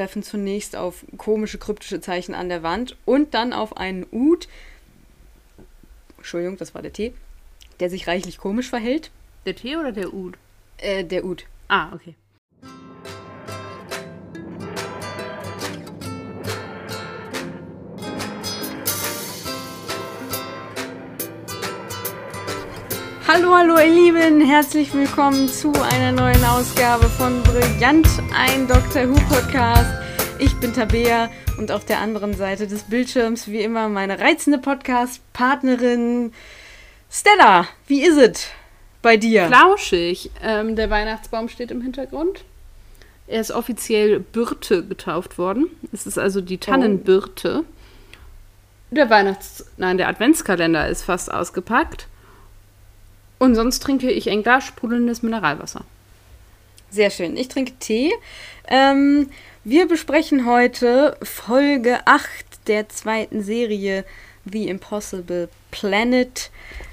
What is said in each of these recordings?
treffen zunächst auf komische kryptische Zeichen an der Wand und dann auf einen Ud. Entschuldigung, das war der Tee, der sich reichlich komisch verhält. Der Tee oder der Ud? Äh, der Ud. Ah, okay. Hallo, hallo ihr Lieben, herzlich willkommen zu einer neuen Ausgabe von Brillant, ein Doctor Who Podcast. Ich bin Tabea und auf der anderen Seite des Bildschirms wie immer meine reizende Podcast-Partnerin Stella. Wie ist es bei dir? Flauschig. Ähm, der Weihnachtsbaum steht im Hintergrund. Er ist offiziell Birte getauft worden. Es ist also die Tannenbirte. Der Weihnachts-, nein, der Adventskalender ist fast ausgepackt. Und sonst trinke ich ein Glas sprudelndes Mineralwasser. Sehr schön. Ich trinke Tee. Ähm, wir besprechen heute Folge 8 der zweiten Serie The Impossible Planet.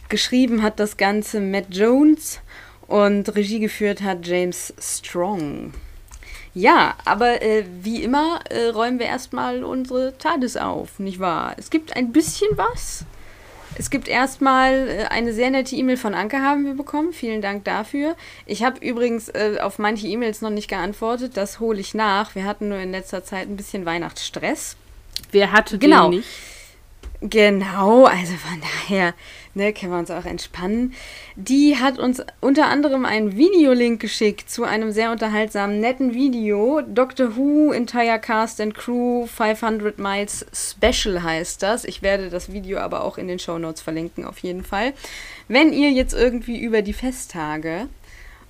Geschrieben hat das Ganze Matt Jones und Regie geführt hat James Strong. Ja, aber äh, wie immer äh, räumen wir erstmal unsere TARDIS auf, nicht wahr? Es gibt ein bisschen was. Es gibt erstmal äh, eine sehr nette E-Mail von Anke haben wir bekommen. Vielen Dank dafür. Ich habe übrigens äh, auf manche E-Mails noch nicht geantwortet. Das hole ich nach. Wir hatten nur in letzter Zeit ein bisschen Weihnachtsstress. Wer hatte Genau. den nicht? Genau, also von daher ne, können wir uns auch entspannen. Die hat uns unter anderem einen Videolink geschickt zu einem sehr unterhaltsamen, netten Video. Doctor Who Entire Cast and Crew 500 Miles Special heißt das. Ich werde das Video aber auch in den Show Notes verlinken, auf jeden Fall. Wenn ihr jetzt irgendwie über die Festtage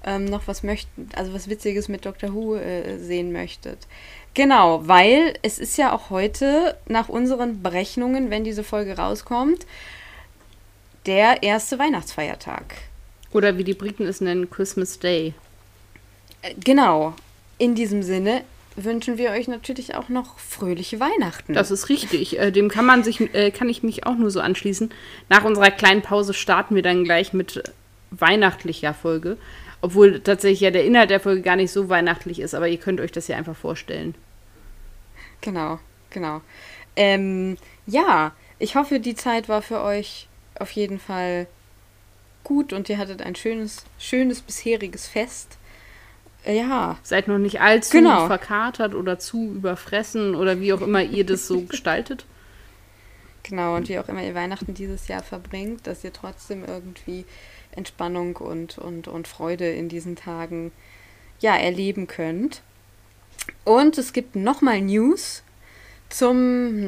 ähm, noch was möchtet, also was Witziges mit Doctor Who äh, sehen möchtet. Genau, weil es ist ja auch heute nach unseren Berechnungen, wenn diese Folge rauskommt, der erste Weihnachtsfeiertag. Oder wie die Briten es nennen, Christmas Day. Äh, Genau. In diesem Sinne wünschen wir euch natürlich auch noch fröhliche Weihnachten. Das ist richtig. Äh, dem kann man sich, äh, kann ich mich auch nur so anschließen. Nach unserer kleinen Pause starten wir dann gleich mit weihnachtlicher Folge. Obwohl tatsächlich ja der Inhalt der Folge gar nicht so weihnachtlich ist, aber ihr könnt euch das ja einfach vorstellen. Genau, genau. Ähm, ja, ich hoffe, die Zeit war für euch auf jeden Fall gut und ihr hattet ein schönes, schönes bisheriges Fest. Äh, Ja, Seid noch nicht allzu Genau. verkatert oder zu überfressen oder wie auch immer ihr das so gestaltet. genau. Und wie auch immer ihr Weihnachten dieses Jahr verbringt, dass ihr trotzdem irgendwie Entspannung und, und, und Freude in diesen Tagen ja, erleben könnt. Und es gibt nochmal News zum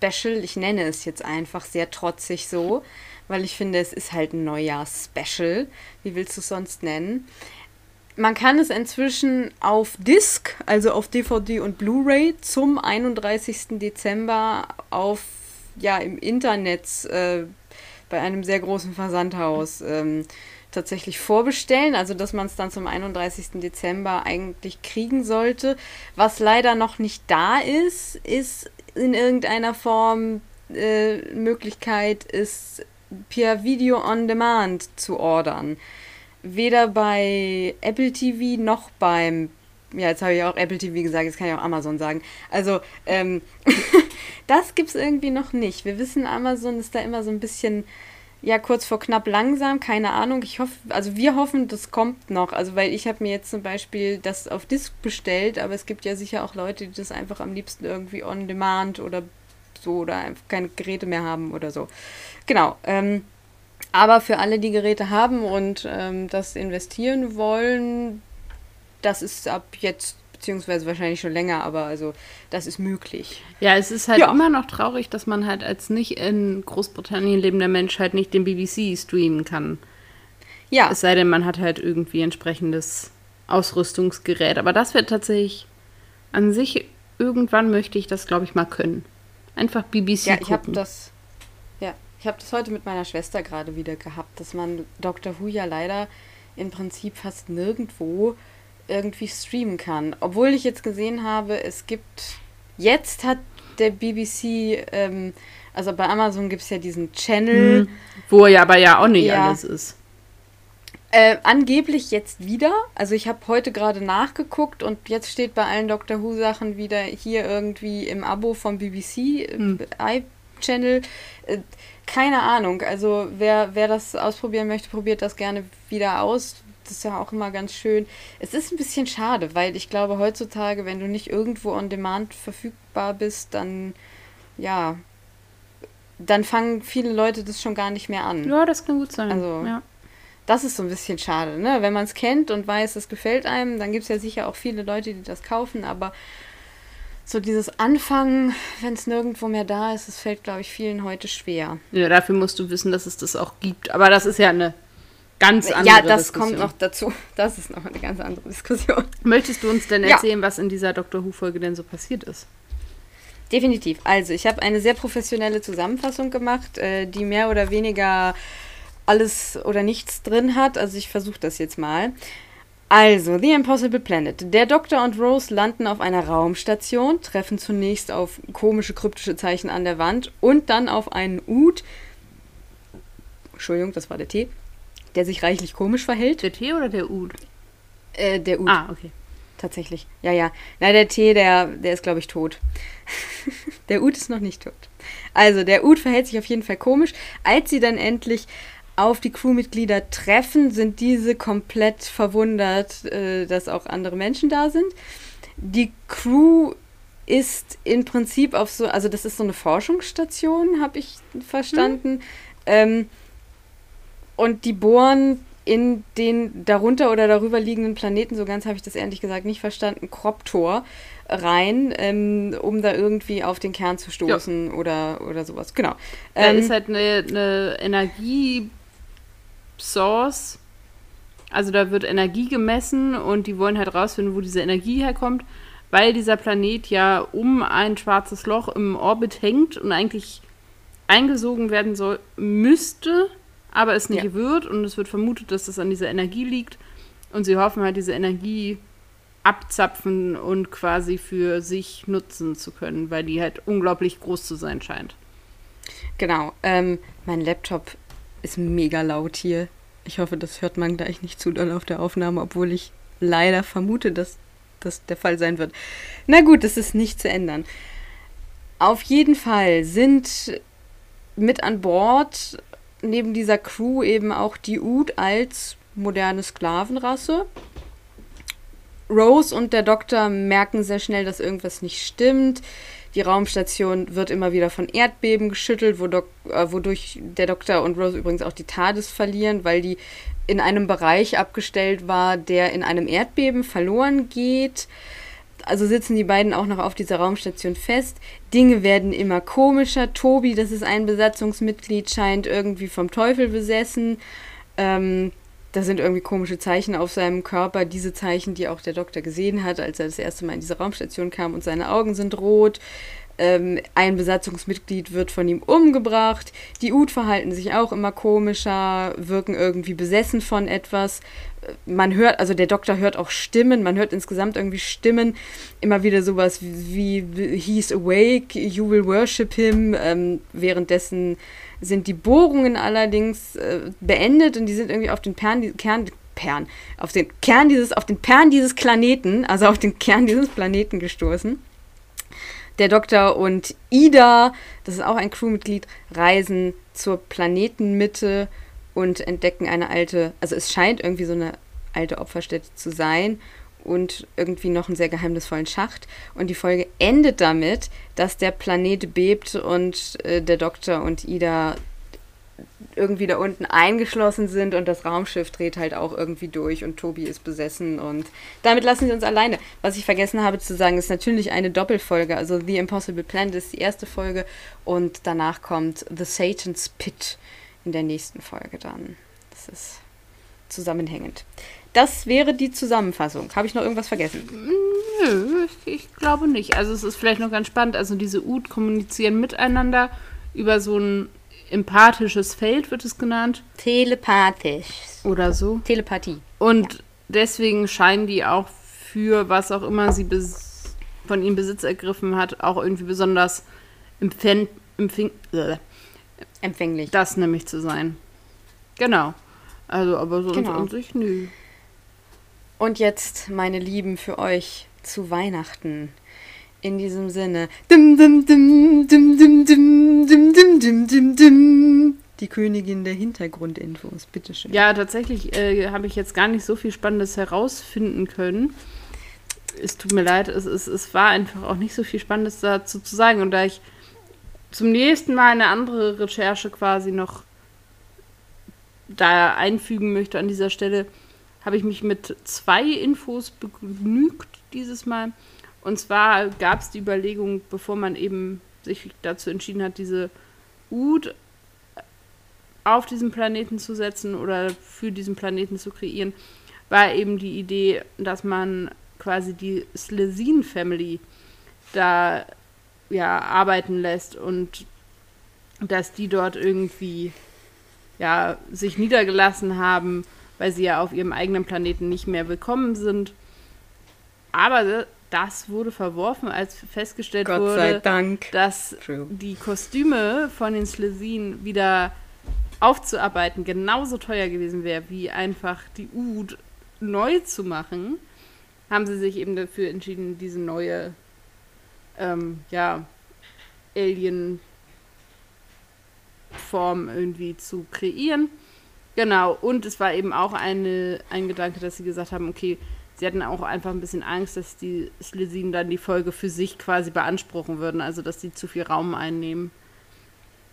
Neujahres-Special. Ich nenne es jetzt einfach sehr trotzig so, weil ich finde, es ist halt ein Neujahrs-Special. Wie willst du es sonst nennen? Man kann es inzwischen auf Disc, also auf DVD und Blu-ray, zum 31. Dezember auf, ja, im Internet äh, bei einem sehr großen Versandhaus ähm, tatsächlich vorbestellen. Also, dass man es dann zum 31. Dezember eigentlich kriegen sollte. Was leider noch nicht da ist, ist in irgendeiner Form äh, Möglichkeit, es per Video on Demand zu ordern weder bei Apple TV noch beim, ja, jetzt habe ich auch Apple TV gesagt, jetzt kann ich auch Amazon sagen. Also, ähm, das gibt es irgendwie noch nicht. Wir wissen, Amazon ist da immer so ein bisschen, ja, kurz vor knapp langsam, keine Ahnung. Ich hoffe, also wir hoffen, das kommt noch. Also, weil ich habe mir jetzt zum Beispiel das auf Disc bestellt, aber es gibt ja sicher auch Leute, die das einfach am liebsten irgendwie on demand oder so oder einfach keine Geräte mehr haben oder so. Genau. Ähm, aber für alle, die Geräte haben und ähm, das investieren wollen, das ist ab jetzt, beziehungsweise wahrscheinlich schon länger, aber also das ist möglich. Ja, es ist halt Ja. immer noch traurig, dass man halt als nicht in Großbritannien lebender Mensch halt nicht den BBC streamen kann. Ja, Es sei denn, man hat halt irgendwie entsprechendes Ausrüstungsgerät. Aber das wird tatsächlich an sich, irgendwann möchte ich das, glaube ich, mal können. Einfach BBC ja ich habe gucken. das, ja, ich habe das heute mit meiner Schwester gerade wieder gehabt, dass man Doctor Who ja leider im Prinzip fast nirgendwo irgendwie streamen kann. Obwohl ich jetzt gesehen habe, es gibt, jetzt hat der BBC, ähm, also bei Amazon gibt es ja diesen Channel, Hm, Wo ja aber ja auch nicht Ja. alles ist. Äh, angeblich jetzt wieder. Also ich habe heute gerade nachgeguckt und jetzt steht bei allen Doctor Who Sachen wieder hier irgendwie im Abo vom BBC hm. i-Channel. Äh, keine Ahnung. Also wer, wer das ausprobieren möchte, probiert das gerne wieder aus. Das ist ja auch immer ganz schön. Es ist ein bisschen schade, weil ich glaube heutzutage, wenn du nicht irgendwo on demand verfügbar bist, dann ja, dann fangen viele Leute das schon gar nicht mehr an. Ja, das kann gut sein. Also, ja. das ist so ein bisschen schade, ne? Wenn man es kennt und weiß, es gefällt einem, dann gibt es ja sicher auch viele Leute, die das kaufen, aber so dieses Anfangen, wenn es nirgendwo mehr da ist, das fällt, glaube ich, vielen heute schwer. Ja, dafür musst du wissen, dass es das auch gibt. Aber das ist ja eine ganz andere Ja, das Diskussion. kommt noch dazu. Das ist noch eine ganz andere Diskussion. Möchtest du uns denn erzählen, ja. was in dieser Dr. Who-Folge denn so passiert ist? Definitiv. Also, ich habe eine sehr professionelle Zusammenfassung gemacht, äh, die mehr oder weniger alles oder nichts drin hat. Also, ich versuche das jetzt mal. Also, The Impossible Planet. Der Doktor und Rose landen auf einer Raumstation, treffen zunächst auf komische kryptische Zeichen an der Wand und dann auf einen Ud. Entschuldigung, das war der Tee. Der sich reichlich komisch verhält. Der Tee oder der Ud? Äh, der Ud. Ah, okay. Tatsächlich. Ja, ja. Na, der Tee, der, der ist, glaube ich, tot. der Ud ist noch nicht tot. Also, der Ud verhält sich auf jeden Fall komisch. Als sie dann endlich auf die Crewmitglieder treffen, sind diese komplett verwundert, äh, dass auch andere Menschen da sind. Die Crew ist im Prinzip auf so, also das ist so eine Forschungsstation, habe ich verstanden. Hm. Ähm, und die bohren in den darunter oder darüber liegenden Planeten, so ganz habe ich das ehrlich gesagt nicht verstanden, Kroptor rein, ähm, um da irgendwie auf den Kern zu stoßen ja. oder, oder sowas. Genau. Da ähm, ist halt eine, eine Energiesource. Also da wird Energie gemessen und die wollen halt rausfinden, wo diese Energie herkommt, weil dieser Planet ja um ein schwarzes Loch im Orbit hängt und eigentlich eingesogen werden soll, müsste aber es nicht ja. wird und es wird vermutet, dass das an dieser Energie liegt und sie hoffen halt, diese Energie abzapfen und quasi für sich nutzen zu können, weil die halt unglaublich groß zu sein scheint. Genau. Ähm, mein Laptop ist mega laut hier. Ich hoffe, das hört man gleich nicht zu doll auf der Aufnahme, obwohl ich leider vermute, dass das der Fall sein wird. Na gut, das ist nicht zu ändern. Auf jeden Fall sind mit an Bord neben dieser Crew eben auch die Ud als moderne Sklavenrasse. Rose und der Doktor merken sehr schnell, dass irgendwas nicht stimmt. Die Raumstation wird immer wieder von Erdbeben geschüttelt, wodurch der Doktor und Rose übrigens auch die TARDIS verlieren, weil die in einem Bereich abgestellt war, der in einem Erdbeben verloren geht also sitzen die beiden auch noch auf dieser Raumstation fest. Dinge werden immer komischer. Tobi, das ist ein Besatzungsmitglied, scheint irgendwie vom Teufel besessen. Ähm, da sind irgendwie komische Zeichen auf seinem Körper. Diese Zeichen, die auch der Doktor gesehen hat, als er das erste Mal in diese Raumstation kam und seine Augen sind rot. Ähm, ein Besatzungsmitglied wird von ihm umgebracht. Die Ud verhalten sich auch immer komischer, wirken irgendwie besessen von etwas. Man hört, also der Doktor hört auch Stimmen, man hört insgesamt irgendwie Stimmen. Immer wieder sowas wie, wie He's awake, you will worship him. Ähm, währenddessen sind die Bohrungen allerdings äh, beendet und die sind irgendwie auf den Pern, Kern, Pern, auf den Kern dieses, auf den Pern dieses Planeten, also auf den Kern dieses Planeten gestoßen. Der Doktor und Ida, das ist auch ein Crewmitglied, reisen zur Planetenmitte und entdecken eine alte, also es scheint irgendwie so eine alte Opferstätte zu sein und irgendwie noch einen sehr geheimnisvollen Schacht. Und die Folge endet damit, dass der Planet bebt und äh, der Doktor und Ida irgendwie da unten eingeschlossen sind und das Raumschiff dreht halt auch irgendwie durch und Tobi ist besessen und damit lassen sie uns alleine. Was ich vergessen habe zu sagen, ist natürlich eine Doppelfolge. Also The Impossible Planet ist die erste Folge und danach kommt The Satan's Pit in der nächsten Folge dann. Das ist zusammenhängend. Das wäre die Zusammenfassung. Habe ich noch irgendwas vergessen? Nö, ich, glaube nicht. Also es ist vielleicht noch ganz spannend. Also diese Ud kommunizieren miteinander über so ein empathisches Feld wird es genannt. Telepathisch. Oder so. Telepathie. Und ja. deswegen scheinen die auch für was auch immer sie von ihm Besitz ergriffen hat, auch irgendwie besonders empfäng äh, empfänglich. Das nämlich zu sein. Genau. Also, aber sonst genau. an sich nö. Und jetzt, meine Lieben, für euch zu Weihnachten. In diesem Sinne. Dim, dim, dim, dim, dim, dim, dim, dim, dim, dim, dim. Die Königin der Hintergrundinfos, bitteschön. Ja, tatsächlich äh, habe ich jetzt gar nicht so viel Spannendes herausfinden können. Es tut mir leid, es, es, es war einfach auch nicht so viel Spannendes dazu zu sagen. Und da ich zum nächsten Mal eine andere Recherche quasi noch da einfügen möchte an dieser Stelle, habe ich mich mit zwei Infos begnügt dieses Mal. Und zwar gab es die Überlegung, bevor man eben sich dazu entschieden hat, diese Ud auf diesen Planeten zu setzen oder für diesen Planeten zu kreieren, war eben die Idee, dass man quasi die Slezin Family da ja arbeiten lässt und dass die dort irgendwie ja sich niedergelassen haben weil sie ja auf ihrem eigenen Planeten nicht mehr willkommen sind. Aber das wurde verworfen, als festgestellt wurde, dass True. die Kostüme von den Slezin wieder aufzuarbeiten genauso teuer gewesen wäre, wie einfach die Ud neu zu machen, haben sie sich eben dafür entschieden, diese neue ähm, ja, Alien-Form irgendwie zu kreieren. Genau, und es war eben auch eine, ein Gedanke, dass sie gesagt haben, okay, sie hatten auch einfach ein bisschen Angst, dass die Slesinen dann die Folge für sich quasi beanspruchen würden, also dass sie zu viel Raum einnehmen.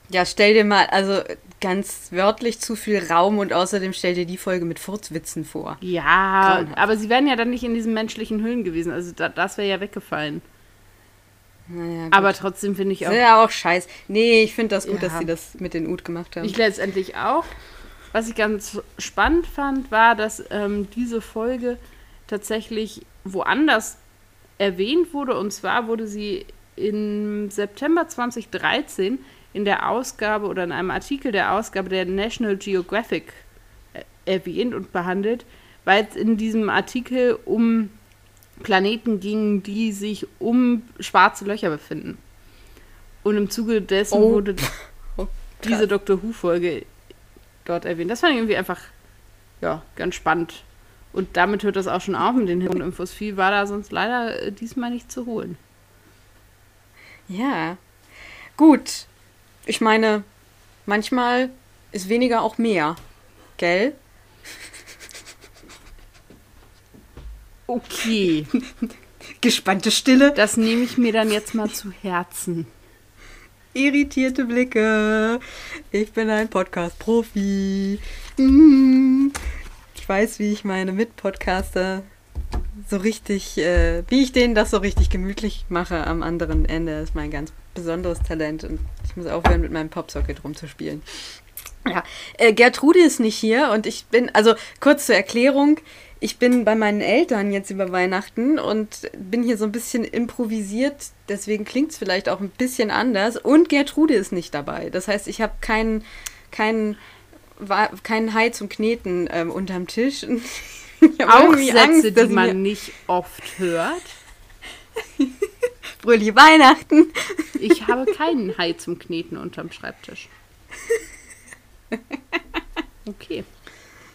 Ja, stell dir mal, also ganz wörtlich zu viel Raum und außerdem stell dir die Folge mit Furzwitzen vor. Ja, Grauenhaft. aber sie wären ja dann nicht in diesen menschlichen Hüllen gewesen, also da, das wäre ja weggefallen. Naja, aber trotzdem finde ich auch. Ja, auch scheiße. Nee, ich finde das gut, ja. dass sie das mit den Ut gemacht haben. Ich letztendlich auch. Was ich ganz spannend fand, war, dass ähm, diese Folge tatsächlich woanders erwähnt wurde. Und zwar wurde sie im September 2013 in der Ausgabe oder in einem Artikel der Ausgabe der National Geographic äh, erwähnt und behandelt, weil es in diesem Artikel um Planeten ging, die sich um schwarze Löcher befinden. Und im Zuge dessen oh. wurde oh, diese Doctor Who-Folge dort erwähnt. Das fand ich irgendwie einfach, ja, ganz spannend. Und damit hört das auch schon auf mit den Hintergrundinfos. Viel war da sonst leider äh, diesmal nicht zu holen. Ja. Gut. Ich meine, manchmal ist weniger auch mehr. Gell? Okay. Gespannte Stille. Das nehme ich mir dann jetzt mal zu Herzen irritierte Blicke. Ich bin ein Podcast-Profi. Mhm. Weiß, wie ich meine Mitpodcaster so richtig, äh, wie ich denen das so richtig gemütlich mache am anderen Ende. Ist mein ganz besonderes Talent und ich muss aufhören, mit meinem Popsocket rumzuspielen. Ja, äh, Gertrude ist nicht hier und ich bin, also kurz zur Erklärung, ich bin bei meinen Eltern jetzt über Weihnachten und bin hier so ein bisschen improvisiert. Deswegen klingt es vielleicht auch ein bisschen anders. Und Gertrude ist nicht dabei. Das heißt, ich habe keinen keinen keinen Hai zum Kneten ähm, unterm Tisch. auch Sätze, Angst, die man nicht oft hört. Fröhliche Weihnachten. ich habe keinen Hai zum Kneten unterm Schreibtisch. Okay.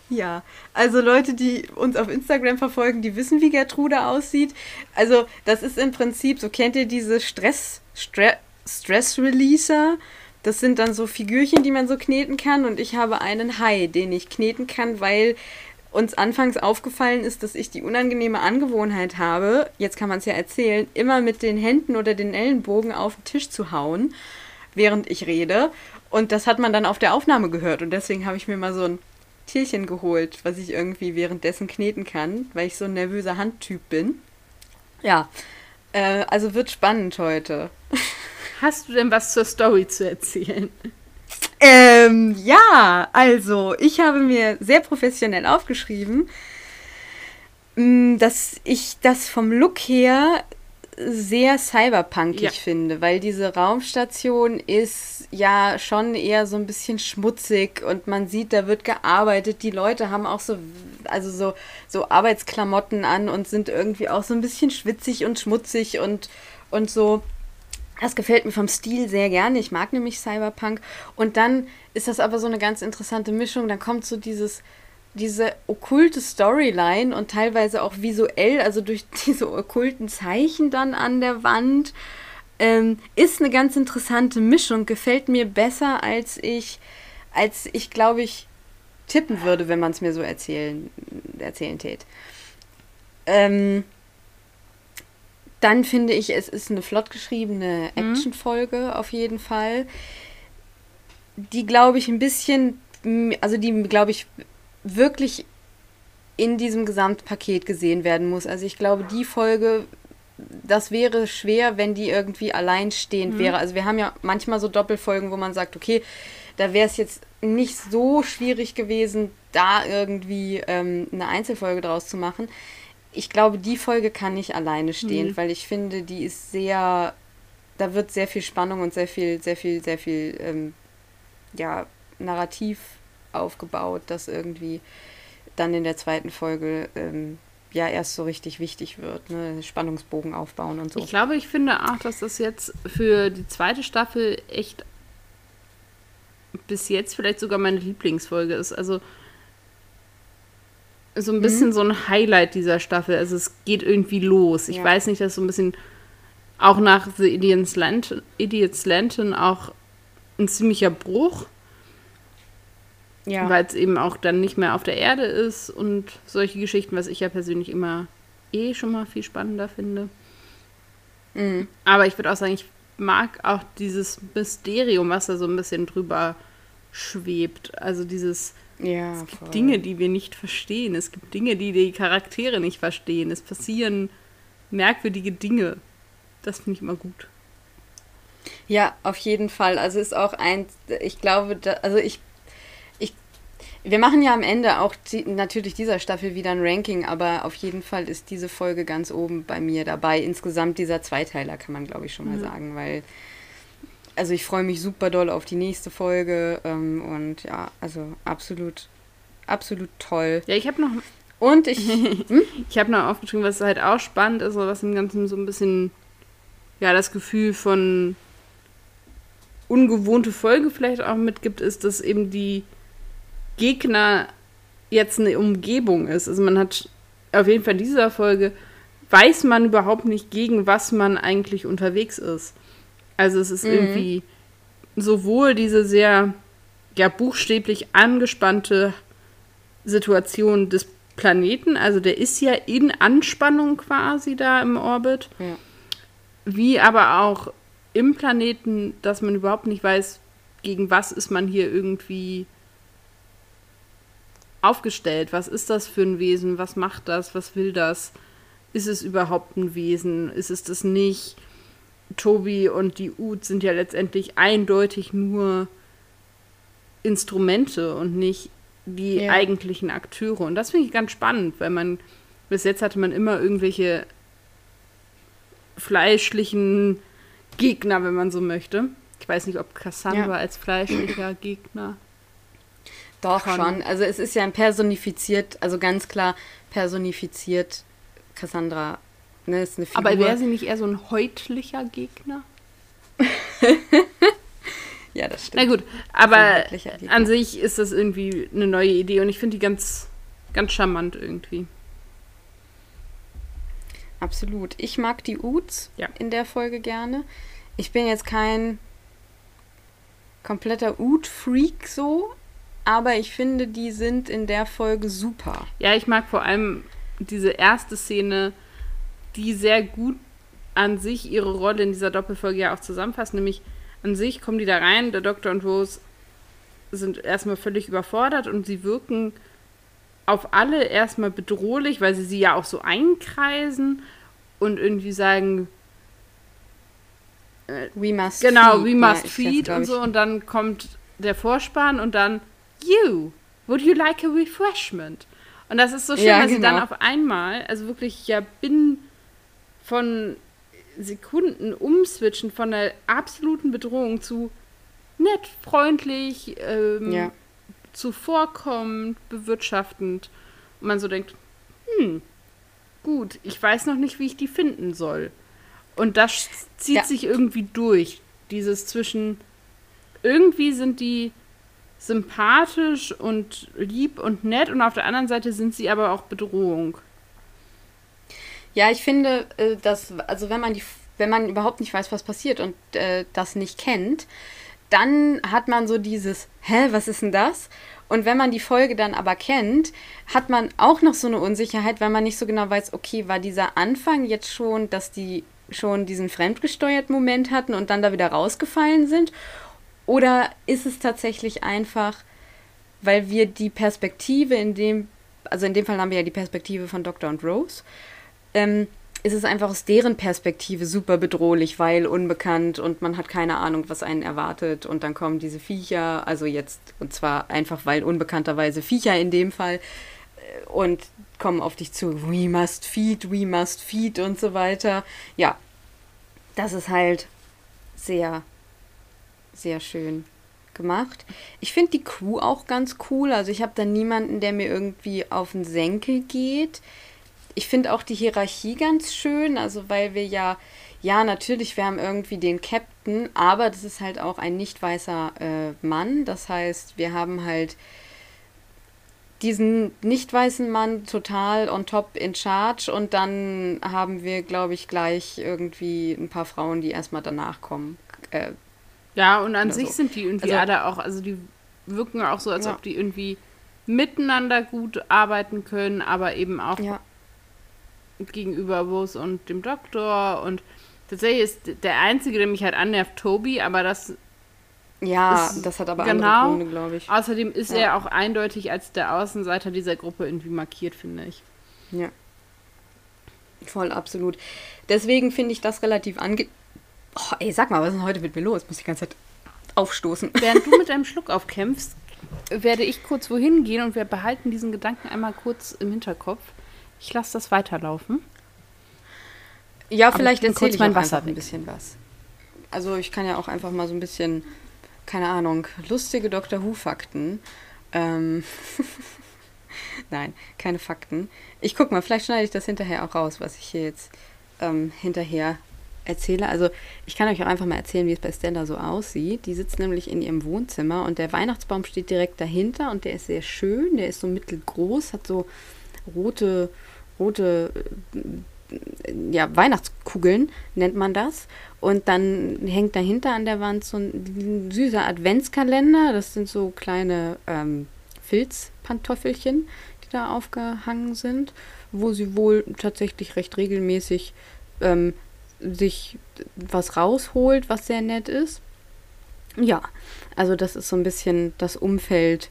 Ja, also Leute, die uns auf Instagram verfolgen, die wissen, wie Gertrude aussieht. Also das ist im Prinzip, so kennt ihr diese Stress, Stre Stress Releaser. Das sind dann so Figürchen, die man so kneten kann. Und ich habe einen Hai, den ich kneten kann, weil uns anfangs aufgefallen ist, dass ich die unangenehme Angewohnheit habe, jetzt kann man es ja erzählen, immer mit den Händen oder den Ellenbogen auf den Tisch zu hauen, während ich rede. Und das hat man dann auf der Aufnahme gehört. Und deswegen habe ich mir mal so ein Tierchen geholt, was ich irgendwie währenddessen kneten kann, weil ich so ein nervöser Handtyp bin. Ja, äh, also wird spannend heute. Hast du denn was zur Story zu erzählen? Ähm, ja, also ich habe mir sehr professionell aufgeschrieben, mm, dass ich das vom Look her sehr cyberpunkig ja. finde, weil diese Raumstation ist ja schon eher so ein bisschen schmutzig und man sieht, da wird gearbeitet. Die Leute haben auch so, also so, so Arbeitsklamotten an und sind irgendwie auch so ein bisschen schwitzig und schmutzig und, und so. Das gefällt mir vom Stil sehr gerne. Ich mag nämlich Cyberpunk. Und dann ist das aber so eine ganz interessante Mischung. Dann kommt so dieses diese okkulte Storyline und teilweise auch visuell, also durch diese okkulten Zeichen dann an der Wand, ähm, ist eine ganz interessante Mischung. Gefällt mir besser, als ich, als ich glaube ich tippen würde, wenn man es mir so erzählen, erzählen tät. Ähm, dann finde ich, es ist eine flott geschriebene mhm. Actionfolge auf jeden Fall, die glaube ich ein bisschen, also die glaube ich wirklich in diesem Gesamtpaket gesehen werden muss. Also ich glaube, die Folge, das wäre schwer, wenn die irgendwie alleinstehend mhm. wäre. Also wir haben ja manchmal so Doppelfolgen, wo man sagt, okay, da wäre es jetzt nicht so schwierig gewesen, da irgendwie ähm, eine Einzelfolge draus zu machen. Ich glaube, die Folge kann nicht alleine stehen, mhm. weil ich finde, die ist sehr, da wird sehr viel Spannung und sehr viel, sehr viel, sehr viel, ähm, ja, Narrativ aufgebaut, das irgendwie dann in der zweiten Folge ähm, ja erst so richtig wichtig wird. Ne? Spannungsbogen aufbauen und so. Ich glaube, ich finde auch, dass das jetzt für die zweite Staffel echt bis jetzt vielleicht sogar meine Lieblingsfolge ist. Also so ein bisschen mhm. so ein Highlight dieser Staffel. Also es geht irgendwie los. Ich ja. weiß nicht, dass so ein bisschen auch nach The Idiot's Lantern, Idiot's Lantern auch ein ziemlicher Bruch ja. Weil es eben auch dann nicht mehr auf der Erde ist und solche Geschichten, was ich ja persönlich immer eh schon mal viel spannender finde. Mhm. Aber ich würde auch sagen, ich mag auch dieses Mysterium, was da so ein bisschen drüber schwebt. Also dieses, ja, es gibt voll. Dinge, die wir nicht verstehen. Es gibt Dinge, die die Charaktere nicht verstehen. Es passieren merkwürdige Dinge. Das finde ich immer gut. Ja, auf jeden Fall. Also ist auch ein, ich glaube, da, also ich wir machen ja am Ende auch die, natürlich dieser Staffel wieder ein Ranking, aber auf jeden Fall ist diese Folge ganz oben bei mir dabei. Insgesamt dieser Zweiteiler kann man, glaube ich, schon mal mhm. sagen, weil also ich freue mich super doll auf die nächste Folge ähm, und ja, also absolut, absolut toll. Ja, ich habe noch und ich hm? ich habe noch aufgeschrieben, was halt auch spannend ist, was im Ganzen so ein bisschen ja das Gefühl von ungewohnte Folge vielleicht auch mitgibt, ist, dass eben die Gegner jetzt eine Umgebung ist. Also man hat auf jeden Fall in dieser Folge, weiß man überhaupt nicht, gegen was man eigentlich unterwegs ist. Also es ist mhm. irgendwie sowohl diese sehr ja, buchstäblich angespannte Situation des Planeten, also der ist ja in Anspannung quasi da im Orbit, ja. wie aber auch im Planeten, dass man überhaupt nicht weiß, gegen was ist man hier irgendwie aufgestellt? Was ist das für ein Wesen? Was macht das? Was will das? Ist es überhaupt ein Wesen? Ist es das nicht? Tobi und die Ut sind ja letztendlich eindeutig nur Instrumente und nicht die ja. eigentlichen Akteure. Und das finde ich ganz spannend, weil man bis jetzt hatte man immer irgendwelche fleischlichen Gegner, wenn man so möchte. Ich weiß nicht, ob Cassandra ja. als fleischlicher Gegner doch, kann. schon. Also es ist ja ein personifiziert, also ganz klar personifiziert Cassandra. Ne, ist eine Figur. Aber wäre sie nicht eher so ein häutlicher Gegner? ja, das stimmt. Na gut, aber an sich ist das irgendwie eine neue Idee und ich finde die ganz, ganz charmant irgendwie. Absolut. Ich mag die Uts ja. in der Folge gerne. Ich bin jetzt kein kompletter Ut-Freak so, aber ich finde, die sind in der Folge super. Ja, ich mag vor allem diese erste Szene, die sehr gut an sich ihre Rolle in dieser Doppelfolge ja auch zusammenfasst. Nämlich an sich kommen die da rein, der Doktor und Rose sind erstmal völlig überfordert und sie wirken auf alle erstmal bedrohlich, weil sie sie ja auch so einkreisen und irgendwie sagen, äh, we must genau, feed. we must ja, feed und so und dann kommt der Vorspann und dann You, would you like a refreshment? Und das ist so schön, ja, dass genau. sie dann genau. auf einmal, also wirklich ja binnen von Sekunden umswitchen von der absoluten Bedrohung zu nett, freundlich, ähm, ja. zuvorkommend, bewirtschaftend. Und man so denkt, hm, gut, ich weiß noch nicht, wie ich die finden soll. Und das zieht ja. sich irgendwie durch. Dieses zwischen, irgendwie sind die sympathisch und lieb und nett und auf der anderen Seite sind sie aber auch Bedrohung. Ja, ich finde, äh, dass, also wenn man die, wenn man überhaupt nicht weiß, was passiert und äh, das nicht kennt, dann hat man so dieses, hä, was ist denn das? Und wenn man die Folge dann aber kennt, hat man auch noch so eine Unsicherheit, weil man nicht so genau weiß, okay, war dieser Anfang jetzt schon, dass die schon diesen fremdgesteuerten Moment hatten und dann da wieder rausgefallen sind? Oder ist es tatsächlich einfach, weil wir die Perspektive in dem, also in dem Fall haben wir ja die Perspektive von Dr. und Rose, ähm, ist es einfach aus deren Perspektive super bedrohlich, weil unbekannt und man hat keine Ahnung, was einen erwartet und dann kommen diese Viecher, also jetzt, und zwar einfach, weil unbekannterweise Viecher in dem Fall äh, und kommen auf dich zu, we must feed, we must feed und so weiter. Ja, das ist halt sehr, sehr schön gemacht. Ich finde die Crew auch ganz cool, also ich habe da niemanden, der mir irgendwie auf den Senkel geht ich finde auch die Hierarchie ganz schön, also weil wir ja, ja, natürlich, wir haben irgendwie den Captain, aber das ist halt auch ein nicht weißer äh, Mann. Das heißt, wir haben halt diesen nicht weißen Mann total on top in charge und dann haben wir, glaube ich, gleich irgendwie ein paar Frauen, die erstmal danach kommen. Äh, ja, und an sich so. sind die irgendwie also, alle auch, also die wirken auch so, als ja. ob die irgendwie miteinander gut arbeiten können, aber eben auch ja gegenüber Rose und dem Doktor. Und tatsächlich ist der Einzige, der mich halt annervt, Toby, aber das. Ja, das hat aber genau, andere Gründe, glaube ich. Außerdem ist ja. er auch eindeutig als der Außenseiter dieser Gruppe irgendwie markiert, finde ich. Ja. Voll, absolut. Deswegen finde ich das relativ ange. Oh, ey, sag mal, was ist denn heute mit mir los? Ich muss die ganze Zeit aufstoßen. Während du mit deinem Schluck aufkämpfst, werde ich kurz wohin gehen und wir behalten diesen Gedanken einmal kurz im Hinterkopf. Ich lasse das weiterlaufen. Ja, vielleicht erzähle ich mein Wasser ein bisschen was. Also ich kann ja auch einfach mal so ein bisschen, keine Ahnung, lustige Dr. Who-Fakten. Ähm Nein, keine Fakten. Ich guck mal, vielleicht schneide ich das hinterher auch raus, was ich hier jetzt ähm, hinterher erzähle. Also ich kann euch auch einfach mal erzählen, wie es bei Stella so aussieht. Die sitzt nämlich in ihrem Wohnzimmer und der Weihnachtsbaum steht direkt dahinter und der ist sehr schön, der ist so mittelgroß, hat so rote rote äh, ja, Weihnachtskugeln nennt man das. Und dann hängt dahinter an der Wand so ein süßer Adventskalender. Das sind so kleine ähm, Filzpantoffelchen, die da aufgehangen sind, wo sie wohl tatsächlich recht regelmäßig ähm, sich was rausholt, was sehr nett ist. Ja, also das ist so ein bisschen das Umfeld,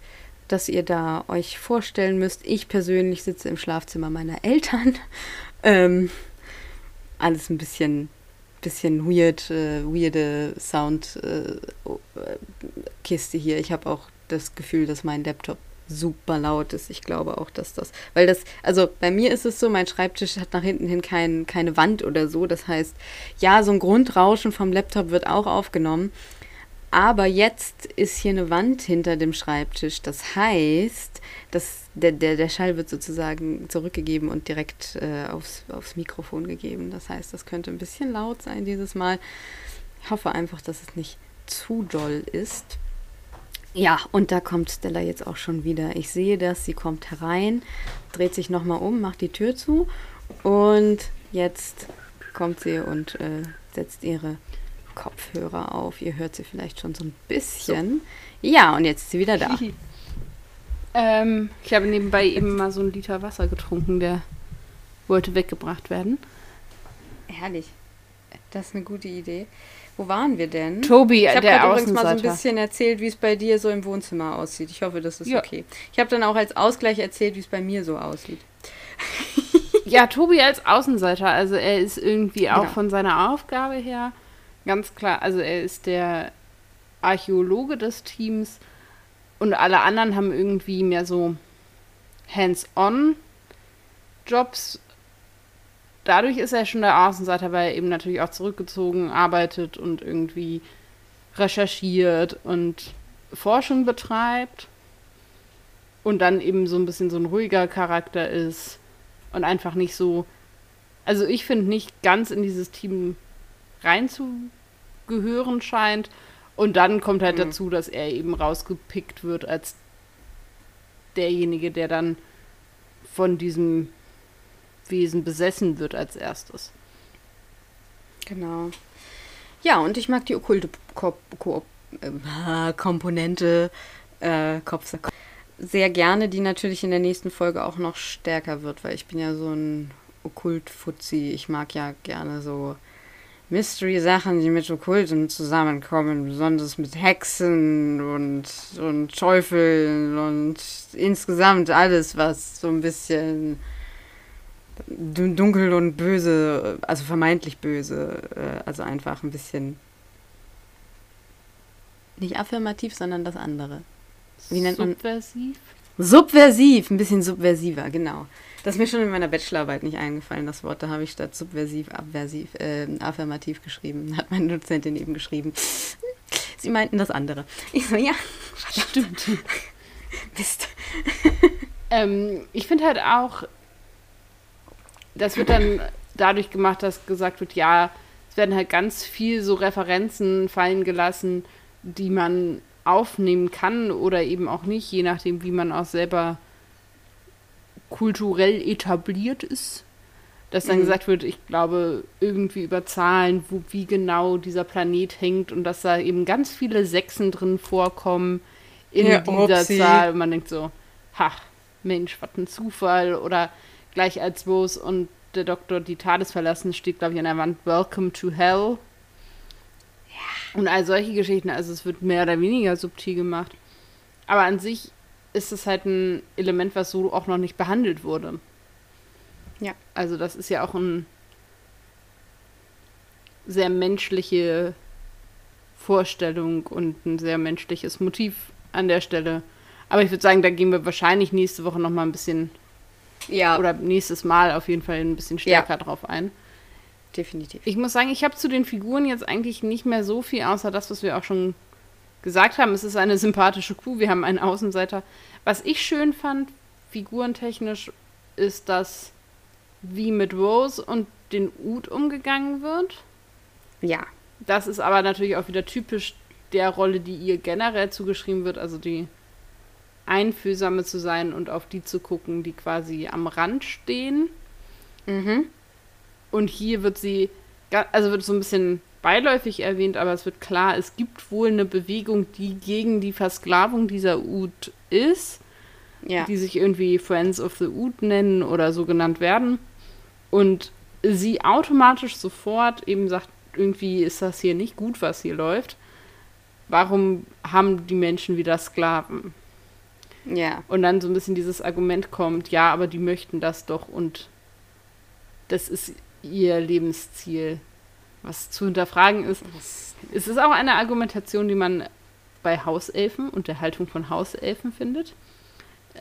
das ihr da euch vorstellen müsst. Ich persönlich sitze im Schlafzimmer meiner Eltern. Ähm, alles ein bisschen, bisschen weird, äh, weirde Soundkiste äh, hier. Ich habe auch das Gefühl, dass mein Laptop super laut ist. Ich glaube auch, dass das, weil das, also bei mir ist es so, mein Schreibtisch hat nach hinten hin kein, keine Wand oder so. Das heißt, ja, so ein Grundrauschen vom Laptop wird auch aufgenommen. Aber jetzt ist hier eine Wand hinter dem Schreibtisch. Das heißt, dass der, der, der Schall wird sozusagen zurückgegeben und direkt äh, aufs, aufs Mikrofon gegeben. Das heißt, das könnte ein bisschen laut sein dieses Mal. Ich hoffe einfach, dass es nicht zu doll ist. Ja, und da kommt Stella jetzt auch schon wieder. Ich sehe das, sie kommt herein, dreht sich nochmal um, macht die Tür zu und jetzt kommt sie und äh, setzt ihre Kopfhörer auf. Ihr hört sie vielleicht schon so ein bisschen. So. Ja, und jetzt ist sie wieder da. ähm, ich habe nebenbei eben mal so einen Liter Wasser getrunken, der wollte weggebracht werden. Herrlich. Das ist eine gute Idee. Wo waren wir denn? Tobi, ich habe übrigens mal so ein bisschen erzählt, wie es bei dir so im Wohnzimmer aussieht. Ich hoffe, das ist ja. okay. Ich habe dann auch als Ausgleich erzählt, wie es bei mir so aussieht. ja, Tobi als Außenseiter, also er ist irgendwie auch genau. von seiner Aufgabe her Ganz klar, also er ist der Archäologe des Teams und alle anderen haben irgendwie mehr so Hands-on-Jobs. Dadurch ist er schon der Außenseiter, weil er eben natürlich auch zurückgezogen arbeitet und irgendwie recherchiert und Forschung betreibt. Und dann eben so ein bisschen so ein ruhiger Charakter ist und einfach nicht so. Also ich finde nicht ganz in dieses Team reinzugehören scheint. Und dann kommt halt mhm. dazu, dass er eben rausgepickt wird als derjenige, der dann von diesem Wesen besessen wird als erstes. Genau. Ja, und ich mag die okkulte Ko Ko äh, Komponente äh, Kopfsack sehr gerne, die natürlich in der nächsten Folge auch noch stärker wird, weil ich bin ja so ein Okkult-Fuzzi. Ich mag ja gerne so Mystery-Sachen, die mit Okkulten zusammenkommen, besonders mit Hexen und, und Teufeln und insgesamt alles, was so ein bisschen dunkel und böse, also vermeintlich böse, äh, also einfach ein bisschen nicht affirmativ, sondern das andere. Wie nennt man? Subversiv? Subversiv, ein bisschen subversiver, genau. Das ist mir schon in meiner Bachelorarbeit nicht eingefallen, das Wort. Da habe ich statt subversiv, abversiv, äh, affirmativ geschrieben. Hat meine Dozentin eben geschrieben. Sie meinten das andere. Ich so, ja, stimmt. Mist. ähm, ich finde halt auch, das wird dann dadurch gemacht, dass gesagt wird, ja, es werden halt ganz viel so Referenzen fallen gelassen, die man aufnehmen kann oder eben auch nicht, je nachdem, wie man auch selber kulturell etabliert ist. Dass dann mhm. gesagt wird, ich glaube, irgendwie über Zahlen, wo, wie genau dieser Planet hängt und dass da eben ganz viele Sechsen drin vorkommen in ja, dieser Upsi. Zahl. Und man denkt so, ha, Mensch, was ein Zufall. Oder gleich als Rose und der Doktor die Tades verlassen, steht, glaube ich, an der Wand Welcome to Hell. Und all solche Geschichten, also es wird mehr oder weniger subtil gemacht. Aber an sich ist es halt ein Element, was so auch noch nicht behandelt wurde. Ja. Also das ist ja auch ein sehr menschliche Vorstellung und ein sehr menschliches Motiv an der Stelle. Aber ich würde sagen, da gehen wir wahrscheinlich nächste Woche noch mal ein bisschen ja. oder nächstes Mal auf jeden Fall ein bisschen stärker ja. drauf ein definitiv. Ich muss sagen, ich habe zu den Figuren jetzt eigentlich nicht mehr so viel, außer das, was wir auch schon gesagt haben. Es ist eine sympathische Kuh, wir haben einen Außenseiter. Was ich schön fand, figurentechnisch, ist, dass wie mit Rose und den Ud umgegangen wird. Ja. Das ist aber natürlich auch wieder typisch der Rolle, die ihr generell zugeschrieben wird, also die Einfühlsame zu sein und auf die zu gucken, die quasi am Rand stehen. Mhm. Und hier wird sie, also wird so ein bisschen beiläufig erwähnt, aber es wird klar, es gibt wohl eine Bewegung, die gegen die Versklavung dieser Ud ist. Ja. Die sich irgendwie Friends of the Ud nennen oder so genannt werden. Und sie automatisch sofort eben sagt, irgendwie ist das hier nicht gut, was hier läuft. Warum haben die Menschen wieder Sklaven? Ja. Und dann so ein bisschen dieses Argument kommt, ja, aber die möchten das doch und das ist ihr Lebensziel. Was zu hinterfragen ist, es ist auch eine Argumentation, die man bei Hauselfen und der Haltung von Hauselfen findet.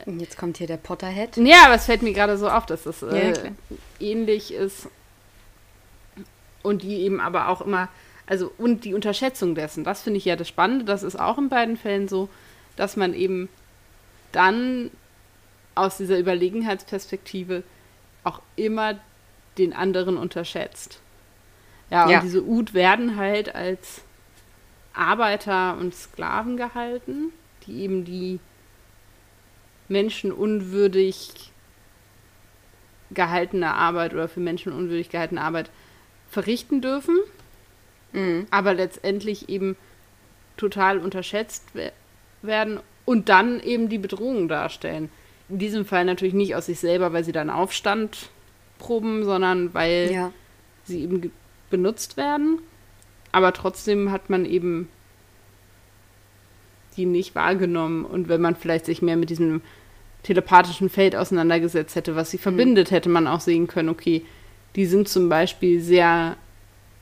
Und jetzt kommt hier der Potterhead. Ja, aber es fällt mir gerade so auf, dass das äh, ja, ähnlich ist. Und die eben aber auch immer, also und die Unterschätzung dessen, das finde ich ja das Spannende, das ist auch in beiden Fällen so, dass man eben dann aus dieser Überlegenheitsperspektive auch immer den anderen unterschätzt. Ja, und ja. diese Ud werden halt als Arbeiter und Sklaven gehalten, die eben die menschenunwürdig gehaltene Arbeit oder für menschenunwürdig gehaltene Arbeit verrichten dürfen, mhm. aber letztendlich eben total unterschätzt werden und dann eben die Bedrohung darstellen. In diesem Fall natürlich nicht aus sich selber, weil sie dann Aufstand Proben, sondern weil ja. sie eben benutzt werden. Aber trotzdem hat man eben die nicht wahrgenommen. Und wenn man vielleicht sich mehr mit diesem telepathischen Feld auseinandergesetzt hätte, was sie mhm. verbindet, hätte man auch sehen können, okay, die sind zum Beispiel sehr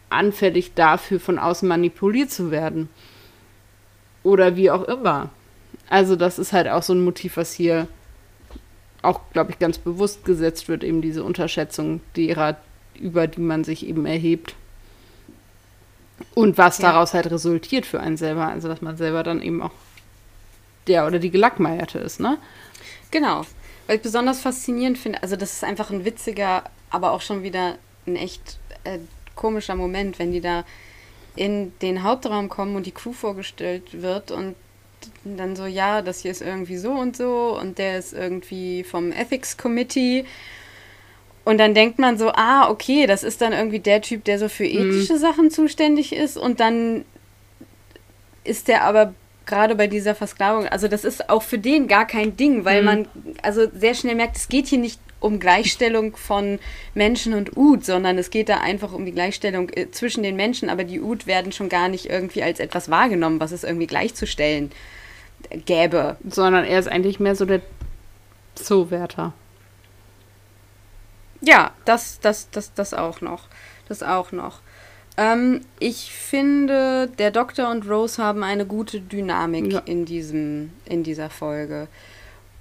anfällig dafür, von außen manipuliert zu werden. Oder wie auch immer. Also das ist halt auch so ein Motiv, was hier auch, glaube ich, ganz bewusst gesetzt wird, eben diese Unterschätzung derer, über die man sich eben erhebt. Und was ja. daraus halt resultiert für einen selber. Also, dass man selber dann eben auch der oder die Gelackmeierte ist, ne? Genau. Weil ich besonders faszinierend finde, also das ist einfach ein witziger, aber auch schon wieder ein echt äh, komischer Moment, wenn die da in den Hauptraum kommen und die Crew vorgestellt wird und dann so, ja, das hier ist irgendwie so und so und der ist irgendwie vom Ethics Committee. Und dann denkt man so, ah, okay, das ist dann irgendwie der Typ, der so für mhm. ethische mhm. Sachen zuständig ist und dann ist der aber gerade bei dieser Versklavung, also das ist auch für den gar kein Ding, weil mhm. man also sehr schnell merkt, es geht hier nicht um Gleichstellung von Menschen und Ud, sondern es geht da einfach um die Gleichstellung äh, zwischen den Menschen, aber die Ud werden schon gar nicht irgendwie als etwas wahrgenommen, was es irgendwie gleichzustellen gäbe. Sondern er ist eigentlich mehr so der Zoowärter. Ja, das, das, das, das auch noch. Das auch noch. Ähm, ich finde, der Doktor und Rose haben eine gute Dynamik ja. in, diesem, in dieser Folge.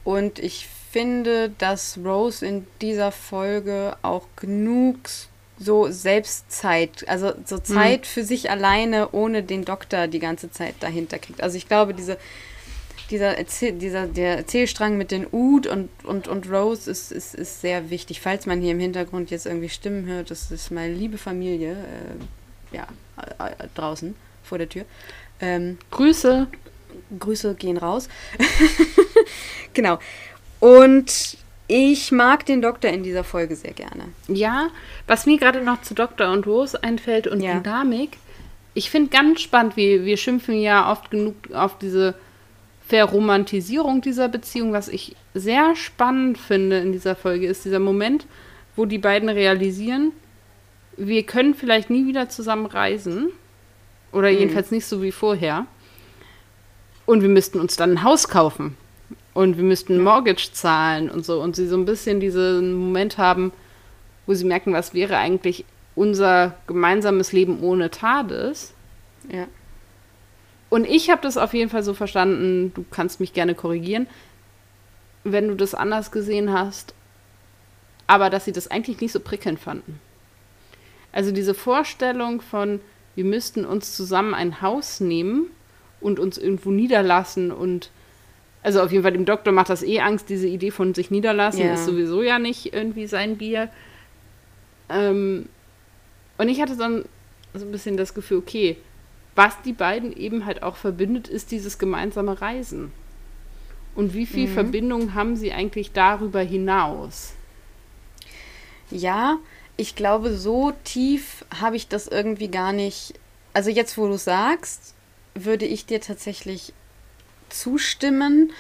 Und ich finde, dass Rose in dieser Folge auch genug so Selbstzeit, also so Zeit mhm. für sich alleine, ohne den Doktor die ganze Zeit dahinter kriegt. Also ich glaube, diese, dieser, Erzähl, dieser der Erzählstrang mit den Ud und, und, und Rose ist, ist, ist sehr wichtig. Falls man hier im Hintergrund jetzt irgendwie Stimmen hört, das ist meine liebe Familie, äh, ja, äh, draußen vor der Tür. Ähm, Grüße. Grüße gehen raus. genau. Und ich mag den Doktor in dieser Folge sehr gerne. Ja, was mir gerade noch zu Doktor und Rose einfällt und ja. Dynamik, ich finde ganz spannend, wie wir schimpfen ja oft genug auf diese Verromantisierung dieser Beziehung. Was ich sehr spannend finde in dieser Folge, ist dieser Moment, wo die beiden realisieren, wir können vielleicht nie wieder zusammen reisen. Oder mhm. jedenfalls nicht so wie vorher. Und wir müssten uns dann ein Haus kaufen und wir müssten Mortgage zahlen und so. Und sie so ein bisschen diesen Moment haben, wo sie merken, was wäre eigentlich unser gemeinsames Leben ohne TARDIS. Ja. Und ich habe das auf jeden Fall so verstanden, du kannst mich gerne korrigieren, wenn du das anders gesehen hast, aber dass sie das eigentlich nicht so prickelnd fanden. Also diese Vorstellung von, wir müssten uns zusammen ein Haus nehmen und uns irgendwo niederlassen und also auf jeden Fall dem Doktor macht das eh Angst, diese Idee von sich niederlassen ja. ist sowieso ja nicht irgendwie sein Bier. Ähm, und ich hatte dann so ein bisschen das Gefühl, okay, was die beiden eben halt auch verbindet, ist dieses gemeinsame Reisen. Und wie viel mhm. Verbindung haben sie eigentlich darüber hinaus? Ja, ich glaube, so tief habe ich das irgendwie gar nicht. Also jetzt, wo du sagst, würde ich dir tatsächlich zustimmen.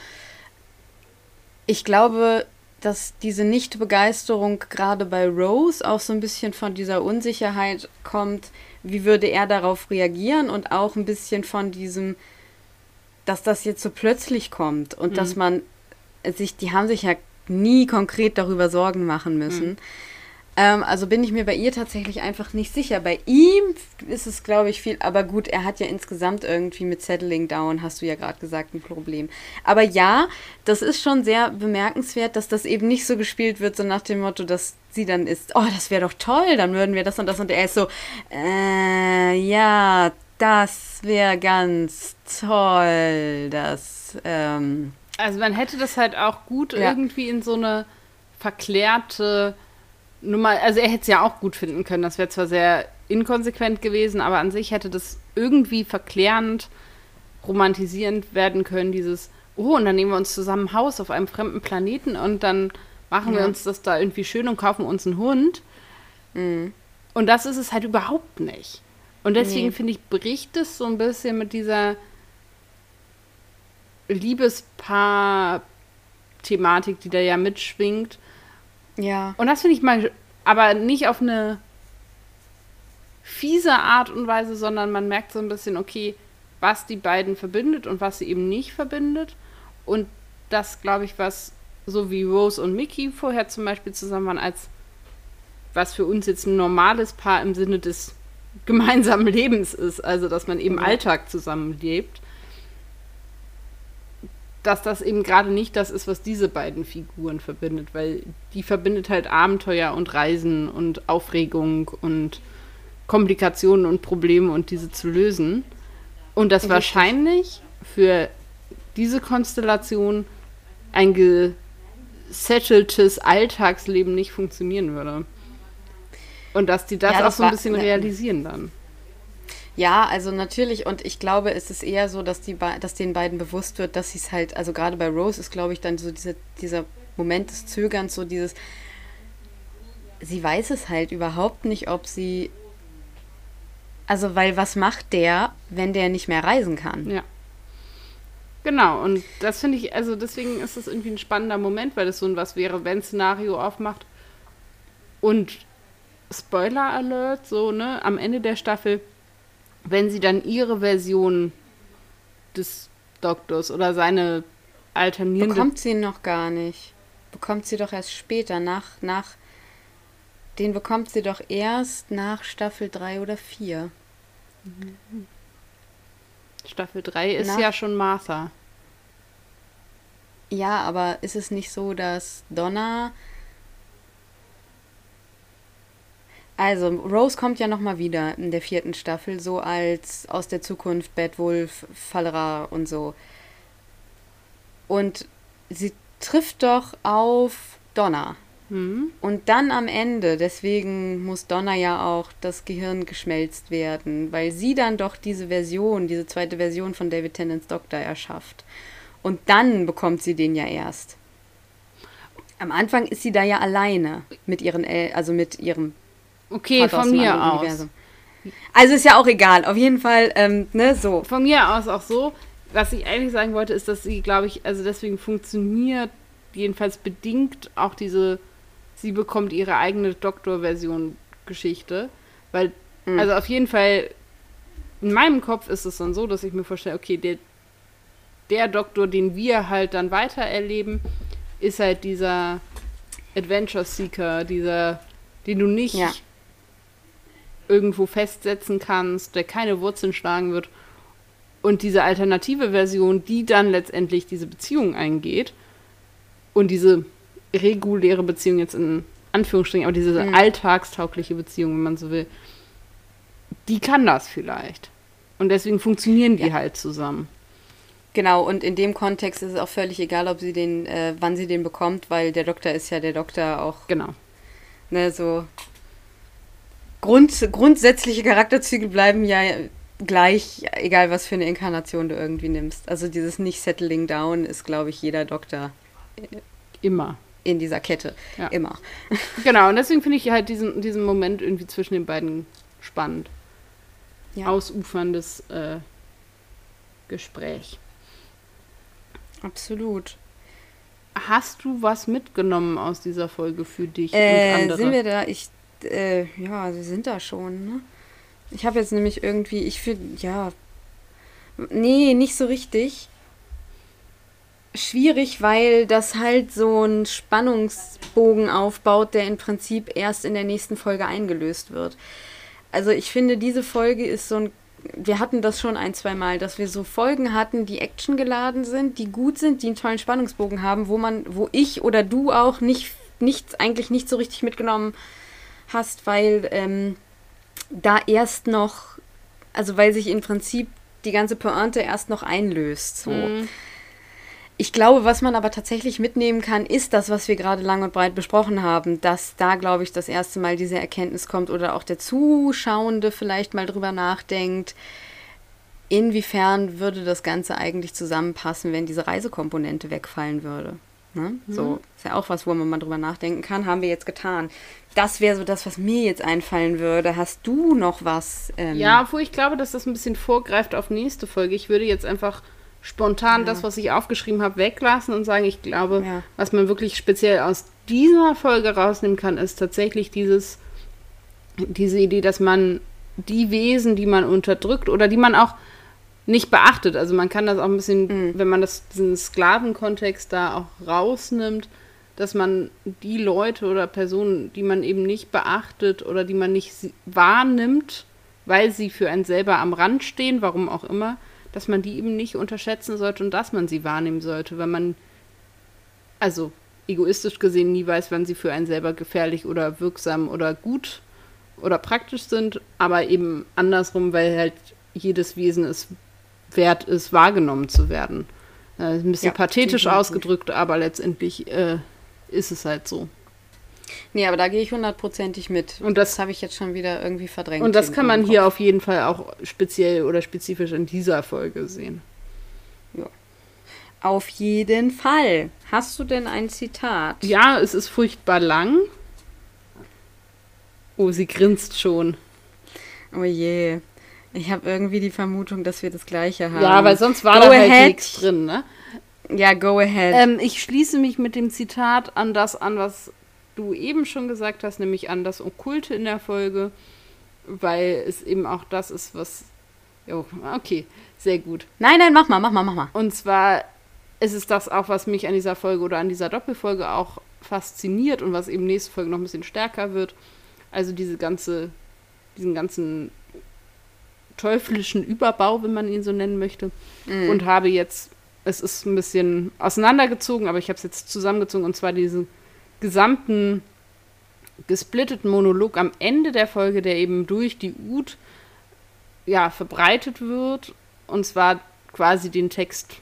Ich glaube, dass diese Nichtbegeisterung gerade bei Rose auch so ein bisschen von dieser Unsicherheit kommt, wie würde er darauf reagieren und auch ein bisschen von diesem, dass das jetzt so plötzlich kommt und mhm. dass man sich, die haben sich ja nie konkret darüber Sorgen machen müssen. Mhm. Ähm, also bin ich mir bei ihr tatsächlich einfach nicht sicher. Bei ihm ist es, glaube ich, viel, aber gut, er hat ja insgesamt irgendwie mit Settling Down, hast du ja gerade gesagt, ein Problem. Aber ja, das ist schon sehr bemerkenswert, dass das eben nicht so gespielt wird, so nach dem Motto, dass sie dann ist, oh, das wäre doch toll, dann würden wir das und das und er ist so, äh, ja, das wäre ganz toll, das, ähm, Also man hätte das halt auch gut ja. irgendwie in so eine verklärte nur mal, also er hätte es ja auch gut finden können. Das wäre zwar sehr inkonsequent gewesen, aber an sich hätte das irgendwie verklärend, romantisierend werden können, dieses, oh, und dann nehmen wir uns zusammen ein Haus auf einem fremden Planeten und dann machen ja. wir uns das da irgendwie schön und kaufen uns einen Hund. Mhm. Und das ist es halt überhaupt nicht. Und deswegen nee. finde ich, bricht es so ein bisschen mit dieser Liebespaar-Thematik, die da ja mitschwingt ja. Und das finde ich mal, aber nicht auf eine fiese Art und Weise, sondern man merkt so ein bisschen, okay, was die beiden verbindet und was sie eben nicht verbindet. Und das, glaube ich, was so wie Rose und Mickey vorher zum Beispiel zusammen waren, als was für uns jetzt ein normales Paar im Sinne des gemeinsamen Lebens ist, also dass man eben ja. Alltag zusammenlebt dass das eben gerade nicht das ist, was diese beiden Figuren verbindet, weil die verbindet halt Abenteuer und Reisen und Aufregung und Komplikationen und Probleme und diese zu lösen. Und das wahrscheinlich für diese Konstellation ein gesetteltes Alltagsleben nicht funktionieren würde. Und dass die das ja, das auch so ein bisschen realisieren dann. Ja, also natürlich, und ich glaube, es ist eher so, dass, die dass den beiden bewusst wird, dass sie es halt, also gerade bei Rose ist, glaube ich, dann so diese, dieser Moment des Zögerns, so dieses, sie weiß es halt überhaupt nicht, ob sie, also weil was macht der, wenn der nicht mehr reisen kann? Ja. Genau, und das finde ich, also deswegen ist das irgendwie ein spannender Moment, weil das so ein Was wäre, wenn Szenario aufmacht. Und Spoiler Alert, so, ne, am Ende der Staffel wenn sie dann ihre Version des Doktors oder seine alternierende... Bekommt sie noch gar nicht. Bekommt sie doch erst später, nach, nach... Den bekommt sie doch erst nach Staffel 3 oder 4. Staffel 3 ist nach, ja schon Martha. Ja, aber ist es nicht so, dass Donna Also, Rose kommt ja nochmal wieder in der vierten Staffel, so als aus der Zukunft Bad Wolf, Fallera und so. Und sie trifft doch auf Donna. Mhm. Und dann am Ende, deswegen muss Donna ja auch das Gehirn geschmelzt werden, weil sie dann doch diese Version, diese zweite Version von David Tennants Doktor erschafft. Und dann bekommt sie den ja erst. Am Anfang ist sie da ja alleine mit ihren, El also mit ihrem Okay, von mir aus. Universum. Also ist ja auch egal. Auf jeden Fall, ähm, ne, so. Von mir aus auch so. Was ich eigentlich sagen wollte, ist, dass sie, glaube ich, also deswegen funktioniert jedenfalls bedingt auch diese, sie bekommt ihre eigene Doktorversion Geschichte. Weil, mhm. also auf jeden Fall, in meinem Kopf ist es dann so, dass ich mir vorstelle, okay, der, der Doktor, den wir halt dann weiter erleben, ist halt dieser Adventure Seeker, dieser, den du nicht ja irgendwo festsetzen kannst, der keine Wurzeln schlagen wird. Und diese alternative Version, die dann letztendlich diese Beziehung eingeht und diese reguläre Beziehung jetzt in Anführungsstrichen, aber diese mhm. alltagstaugliche Beziehung, wenn man so will, die kann das vielleicht. Und deswegen funktionieren die ja. halt zusammen. Genau, und in dem Kontext ist es auch völlig egal, ob sie den, äh, wann sie den bekommt, weil der Doktor ist ja der Doktor auch. Genau. Ne, so Grund, grundsätzliche Charakterzüge bleiben ja gleich, egal was für eine Inkarnation du irgendwie nimmst. Also dieses nicht Settling Down ist, glaube ich, jeder Doktor. Immer. In dieser Kette. Ja. Immer. Genau, und deswegen finde ich halt diesen, diesen Moment irgendwie zwischen den beiden spannend. Ja. Ausuferndes äh, Gespräch. Absolut. Hast du was mitgenommen aus dieser Folge für dich äh, und andere? Sind wir da? Ich äh, ja, sie sind da schon, ne? Ich habe jetzt nämlich irgendwie, ich finde, ja, nee, nicht so richtig. Schwierig, weil das halt so einen Spannungsbogen aufbaut, der im Prinzip erst in der nächsten Folge eingelöst wird. Also ich finde, diese Folge ist so ein wir hatten das schon ein, zwei Mal, dass wir so Folgen hatten, die actiongeladen sind, die gut sind, die einen tollen Spannungsbogen haben, wo man, wo ich oder du auch nicht, nichts, eigentlich nicht so richtig mitgenommen hast, weil ähm, da erst noch, also weil sich im Prinzip die ganze Pointe erst noch einlöst. So. Mhm. Ich glaube, was man aber tatsächlich mitnehmen kann, ist das, was wir gerade lang und breit besprochen haben, dass da, glaube ich, das erste Mal diese Erkenntnis kommt oder auch der Zuschauende vielleicht mal drüber nachdenkt, inwiefern würde das Ganze eigentlich zusammenpassen, wenn diese Reisekomponente wegfallen würde. Ne? Mhm. So, ist ja auch was, wo man mal drüber nachdenken kann. Haben wir jetzt getan. Das wäre so das, was mir jetzt einfallen würde. Hast du noch was? Ähm ja, obwohl ich glaube, dass das ein bisschen vorgreift auf nächste Folge. Ich würde jetzt einfach spontan ja. das, was ich aufgeschrieben habe, weglassen und sagen, ich glaube, ja. was man wirklich speziell aus dieser Folge rausnehmen kann, ist tatsächlich dieses, diese Idee, dass man die Wesen, die man unterdrückt oder die man auch nicht beachtet. Also man kann das auch ein bisschen, mhm. wenn man das, diesen Sklavenkontext da auch rausnimmt, dass man die Leute oder Personen, die man eben nicht beachtet oder die man nicht wahrnimmt, weil sie für einen selber am Rand stehen, warum auch immer, dass man die eben nicht unterschätzen sollte und dass man sie wahrnehmen sollte, weil man, also egoistisch gesehen, nie weiß, wann sie für einen selber gefährlich oder wirksam oder gut oder praktisch sind, aber eben andersrum, weil halt jedes Wesen es wert ist, wahrgenommen zu werden. Äh, ein bisschen ja, pathetisch ausgedrückt, aber letztendlich äh, ist es halt so. Nee, aber da gehe ich hundertprozentig mit. Und das- habe ich jetzt schon wieder irgendwie verdrängt. Und das kann man hier auf jeden Fall auch speziell oder spezifisch in dieser Folge sehen. Auf jeden Fall. Hast du denn ein Zitat? Ja, es ist furchtbar lang. Oh, sie grinst schon. Oh je. Ich habe irgendwie die Vermutung, dass wir das gleiche haben. Ja, weil sonst war Go da halt nichts drin, ne? Ja, go ahead. Ähm, ich schließe mich mit dem Zitat an das an, was du eben schon gesagt hast, nämlich an das Okkulte in der Folge, weil es eben auch das ist, was. Jo, okay, sehr gut. nein, nein, mach mal, mach mal, mach mal. Und zwar ist es das auch, was mich an dieser Folge oder an dieser Doppelfolge auch fasziniert und was eben nächste Folge noch ein bisschen stärker wird. Also diese ganze, diesen ganzen teuflischen Überbau, wenn man ihn so nennen möchte. Mhm. Und habe jetzt, es ist ein bisschen auseinandergezogen, aber ich habe es jetzt zusammengezogen und zwar diesen gesamten gesplitteten Monolog am Ende der Folge, der eben durch die Ut ja, verbreitet wird. Und zwar quasi den Text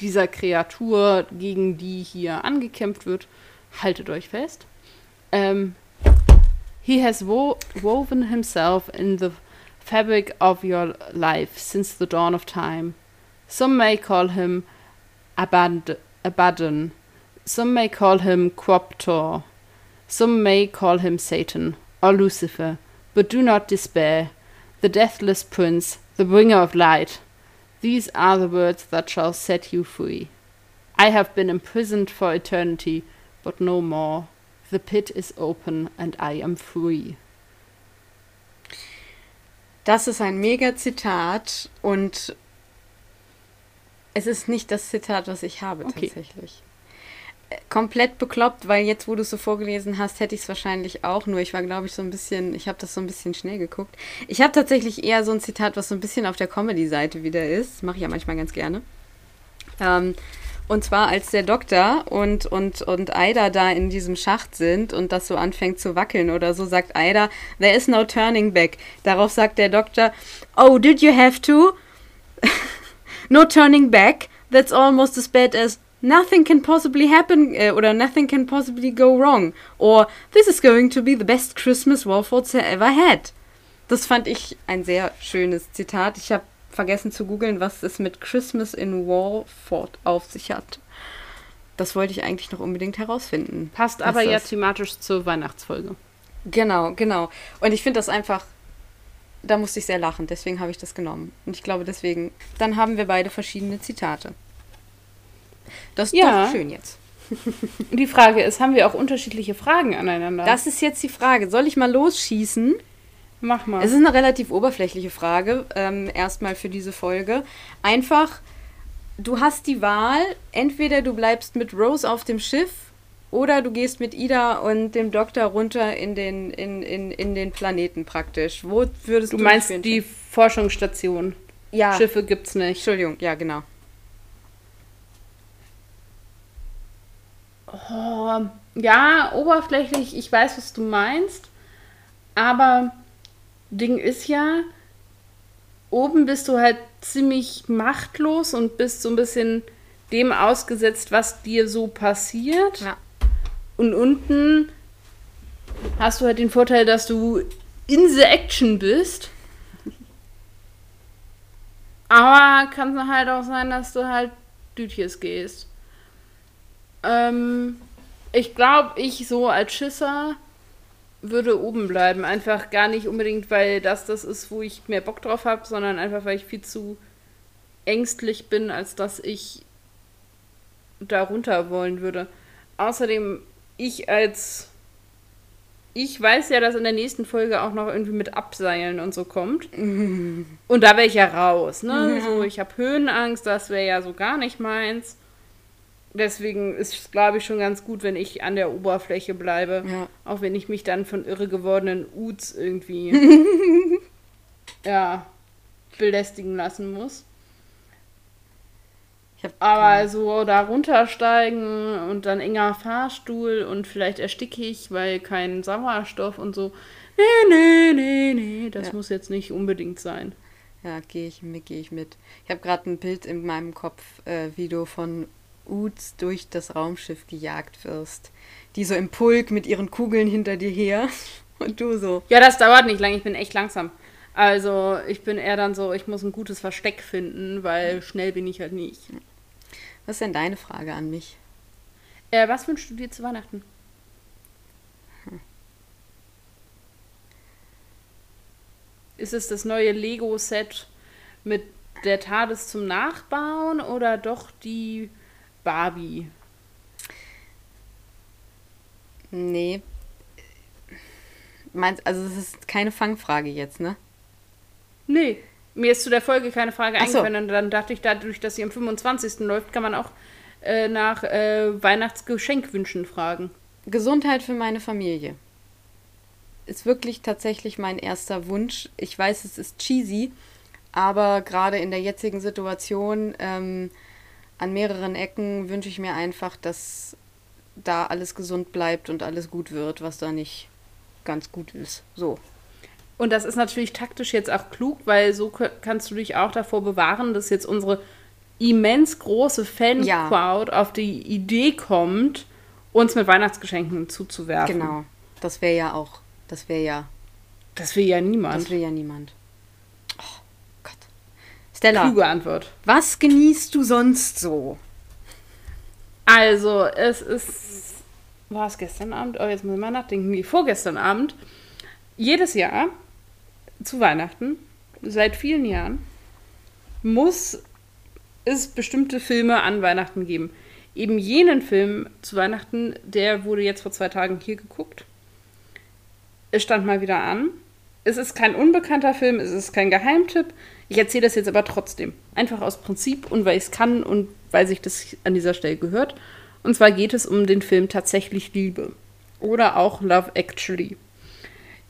dieser Kreatur, gegen die hier angekämpft wird. Haltet euch fest. Ähm, he has wo woven himself in the fabric of your life since the dawn of time. Some may call him Abad Abaddon. Some may call him Quoptor. Some may call him Satan or Lucifer. But do not despair. The deathless prince, the bringer of light. These are the words that shall set you free. I have been imprisoned for eternity, but no more. The pit is open and I am free. Das ist ein mega Zitat und es ist nicht das Zitat, was ich habe Okay. tatsächlich. Äh, Komplett bekloppt, weil jetzt, wo du es so vorgelesen hast, hätte ich es wahrscheinlich auch. Nur ich war, glaube ich, so ein bisschen, ich habe das so ein bisschen schnell geguckt. Ich habe tatsächlich eher so ein Zitat, was so ein bisschen auf der Comedy-Seite wieder ist. Mache ich ja manchmal ganz gerne. Ähm, und zwar als der Doktor und, und, und Aida da in diesem Schacht sind und das so anfängt zu wackeln oder so, sagt Aida, there is no turning back. Darauf sagt der Doktor, oh, did you have to? no turning back. That's almost as bad as nothing can possibly happen äh, oder nothing can possibly go wrong. Or this is going to be the best Christmas Warfords ever had. Das fand ich ein sehr schönes Zitat. Ich habe vergessen zu googeln, was es mit Christmas in Warford auf sich hat. Das wollte ich eigentlich noch unbedingt herausfinden. Passt aber ja thematisch zur Weihnachtsfolge. Genau, genau. Und ich finde das einfach, da musste ich sehr lachen, deswegen habe ich das genommen. Und ich glaube deswegen, dann haben wir beide verschiedene Zitate. Das ist Ja. doch schön jetzt. Die Frage ist, haben wir auch unterschiedliche Fragen aneinander? Das ist jetzt die Frage. Soll ich mal losschießen? Mach mal. Es ist eine relativ oberflächliche Frage, ähm, erstmal für diese Folge. Einfach, du hast die Wahl, entweder du bleibst mit Rose auf dem Schiff oder du gehst mit Ida und dem Doktor runter in den, in, in, in den Planeten praktisch. Wo würdest du du meinst die? Forschungsstation. ja. Schiffe gibt's nicht. Entschuldigung, ja, genau. Oh, ja, oberflächlich, ich weiß, was du meinst. Aber Ding ist ja, oben bist du halt ziemlich machtlos und bist so ein bisschen dem ausgesetzt, was dir so passiert. Ja. Und unten hast du halt den Vorteil, dass du in the action bist. Aber kann es halt auch sein, dass du halt Dütjes gehst. Ähm, ich glaube, ich so als Schisser würde oben bleiben. Einfach gar nicht unbedingt, weil das das ist, wo ich mehr Bock drauf habe, sondern einfach, weil ich viel zu ängstlich bin, als dass ich da runter wollen würde. Außerdem, ich als. Ich weiß ja, dass in der nächsten Folge auch noch irgendwie mit Abseilen und so kommt. Und da wäre ich ja raus, ne? So, ich habe Höhenangst, das wäre ja so gar nicht meins. Deswegen ist es, glaube ich, schon ganz gut, wenn ich an der Oberfläche bleibe. Ja. Auch wenn ich mich dann von irre gewordenen Uts irgendwie ja, belästigen lassen muss. Aber so da runtersteigen und dann enger Fahrstuhl und vielleicht ersticke ich, weil kein Sauerstoff und so. Nee, nee, nee, nee, das Ja. muss jetzt nicht unbedingt sein. Ja, gehe ich mit, gehe ich mit. Ich habe gerade ein Bild in meinem Kopf, äh, wie du von Uts durch das Raumschiff gejagt wirst. Die so im Pulk mit ihren Kugeln hinter dir her und du so. Ja, das dauert nicht lange, ich bin echt langsam. Also ich bin eher dann so, ich muss ein gutes Versteck finden, weil schnell bin ich halt nicht. Was ist denn deine Frage an mich? Äh, was wünschst du dir zu Weihnachten? Ist es das neue Lego-Set mit der TARDIS zum Nachbauen oder doch die Barbie? Nee. Meinst, also es ist keine Fangfrage jetzt, ne? Nee, mir ist zu der Folge keine Frage Ach so. eingefallen und dann dachte ich, dadurch, dass sie am 25. läuft, kann man auch äh, nach äh, Weihnachtsgeschenkwünschen fragen. Gesundheit für meine Familie. Ist wirklich tatsächlich mein erster Wunsch. Ich weiß, es ist cheesy, aber gerade in der jetzigen Situation ähm, an mehreren Ecken wünsche ich mir einfach, dass da alles gesund bleibt und alles gut wird, was da nicht ganz gut ist. So. Und das ist natürlich taktisch jetzt auch klug, weil so kannst du dich auch davor bewahren, dass jetzt unsere immens große Fan-Crowd auf die Idee kommt, uns mit Weihnachtsgeschenken zuzuwerfen. Genau. Das wäre ja auch, das wäre ja, Das will ja niemand. das will ja niemand. Oh Gott. Stella, Kluge Antwort. was genießt du sonst so? Also, es ist. War es gestern Abend? Oh, jetzt muss ich mal nachdenken. Nee, vorgestern Abend. Jedes Jahr zu Weihnachten, seit vielen Jahren, muss es bestimmte Filme an Weihnachten geben. Eben jenen Film zu Weihnachten, der wurde jetzt vor zwei Tagen hier geguckt. Es stand mal wieder an. Es ist kein unbekannter Film, es ist kein Geheimtipp. Ich erzähle das jetzt aber trotzdem. Einfach aus Prinzip und weil ich es kann und weil sich das an dieser Stelle gehört. Und zwar geht es um den Film Tatsächlich Liebe. Oder auch Love Actually.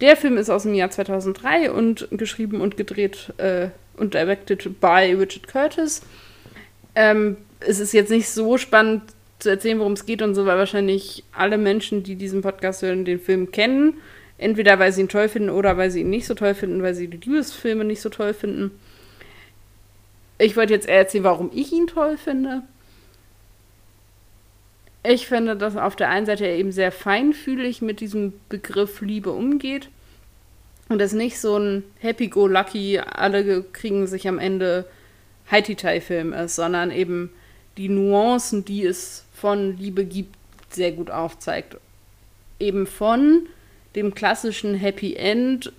Der Film ist aus dem Jahr 2003 und geschrieben und gedreht äh, und directed by Richard Curtis. Ähm, es ist jetzt nicht so spannend zu erzählen, worum es geht und so, weil wahrscheinlich alle Menschen, die diesen Podcast hören, den Film kennen. Entweder weil sie ihn toll finden oder weil sie ihn nicht so toll finden, weil sie die Liebesfilme nicht so toll finden. Ich wollte jetzt eher erzählen, warum ich ihn toll finde. Ich finde, dass auf der einen Seite er eben sehr feinfühlig mit diesem Begriff Liebe umgeht und das nicht so ein Happy-Go-Lucky, alle kriegen sich am Ende Haiti-Tai-Film ist, sondern eben die Nuancen, die es von Liebe gibt, sehr gut aufzeigt. Eben von dem klassischen Happy End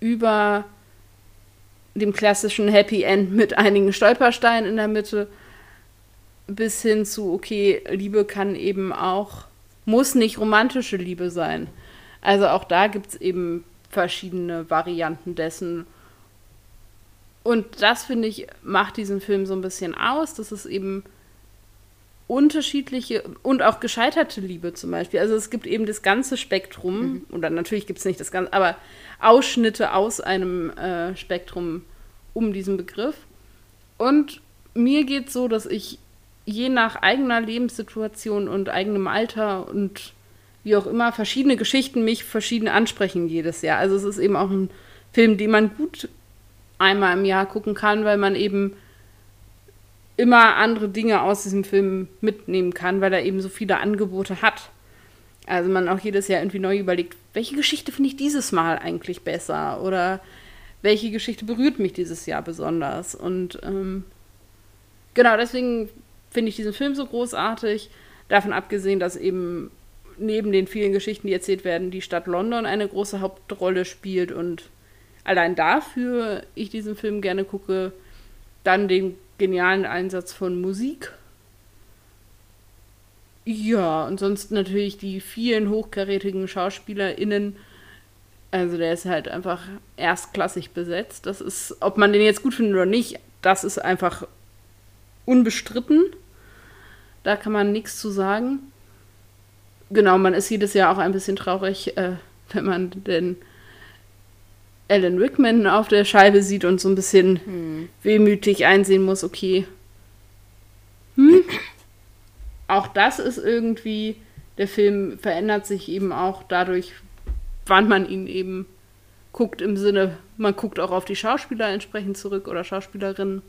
über dem klassischen Happy End mit einigen Stolpersteinen in der Mitte bis hin zu, okay, Liebe kann eben auch, muss nicht romantische Liebe sein. Also auch da gibt es eben verschiedene Varianten dessen. Und das, finde ich, macht diesen Film so ein bisschen aus, dass es eben unterschiedliche und auch gescheiterte Liebe zum Beispiel. Also es gibt eben das ganze Spektrum, mhm. oder natürlich gibt es nicht das ganze, aber Ausschnitte aus einem äh, Spektrum um diesen Begriff. Und mir geht es so, dass ich je nach eigener Lebenssituation und eigenem Alter und wie auch immer verschiedene Geschichten mich verschieden ansprechen jedes Jahr. Also es ist eben auch ein Film, den man gut einmal im Jahr gucken kann, weil man eben immer andere Dinge aus diesem Film mitnehmen kann, weil er eben so viele Angebote hat. Also man auch jedes Jahr irgendwie neu überlegt, welche Geschichte finde ich dieses Mal eigentlich besser oder welche Geschichte berührt mich dieses Jahr besonders. Und ähm, genau deswegen finde ich diesen Film so großartig. Davon abgesehen, dass eben neben den vielen Geschichten, die erzählt werden, die Stadt London eine große Hauptrolle spielt und allein dafür ich diesen Film gerne gucke, dann den genialen Einsatz von Musik. Ja, und sonst natürlich die vielen hochkarätigen SchauspielerInnen. Also der ist halt einfach erstklassig besetzt. Das ist, ob man den jetzt gut findet oder nicht, das ist einfach unbestritten. Da kann man nichts zu sagen. Genau, man ist jedes Jahr auch ein bisschen traurig, äh, wenn man den Alan Rickman auf der Scheibe sieht und so ein bisschen hm. wehmütig einsehen muss, okay. Hm? Auch das ist irgendwie, der Film verändert sich eben auch dadurch, wann man ihn eben guckt, im Sinne, man guckt auch auf die Schauspieler entsprechend zurück oder Schauspielerinnen.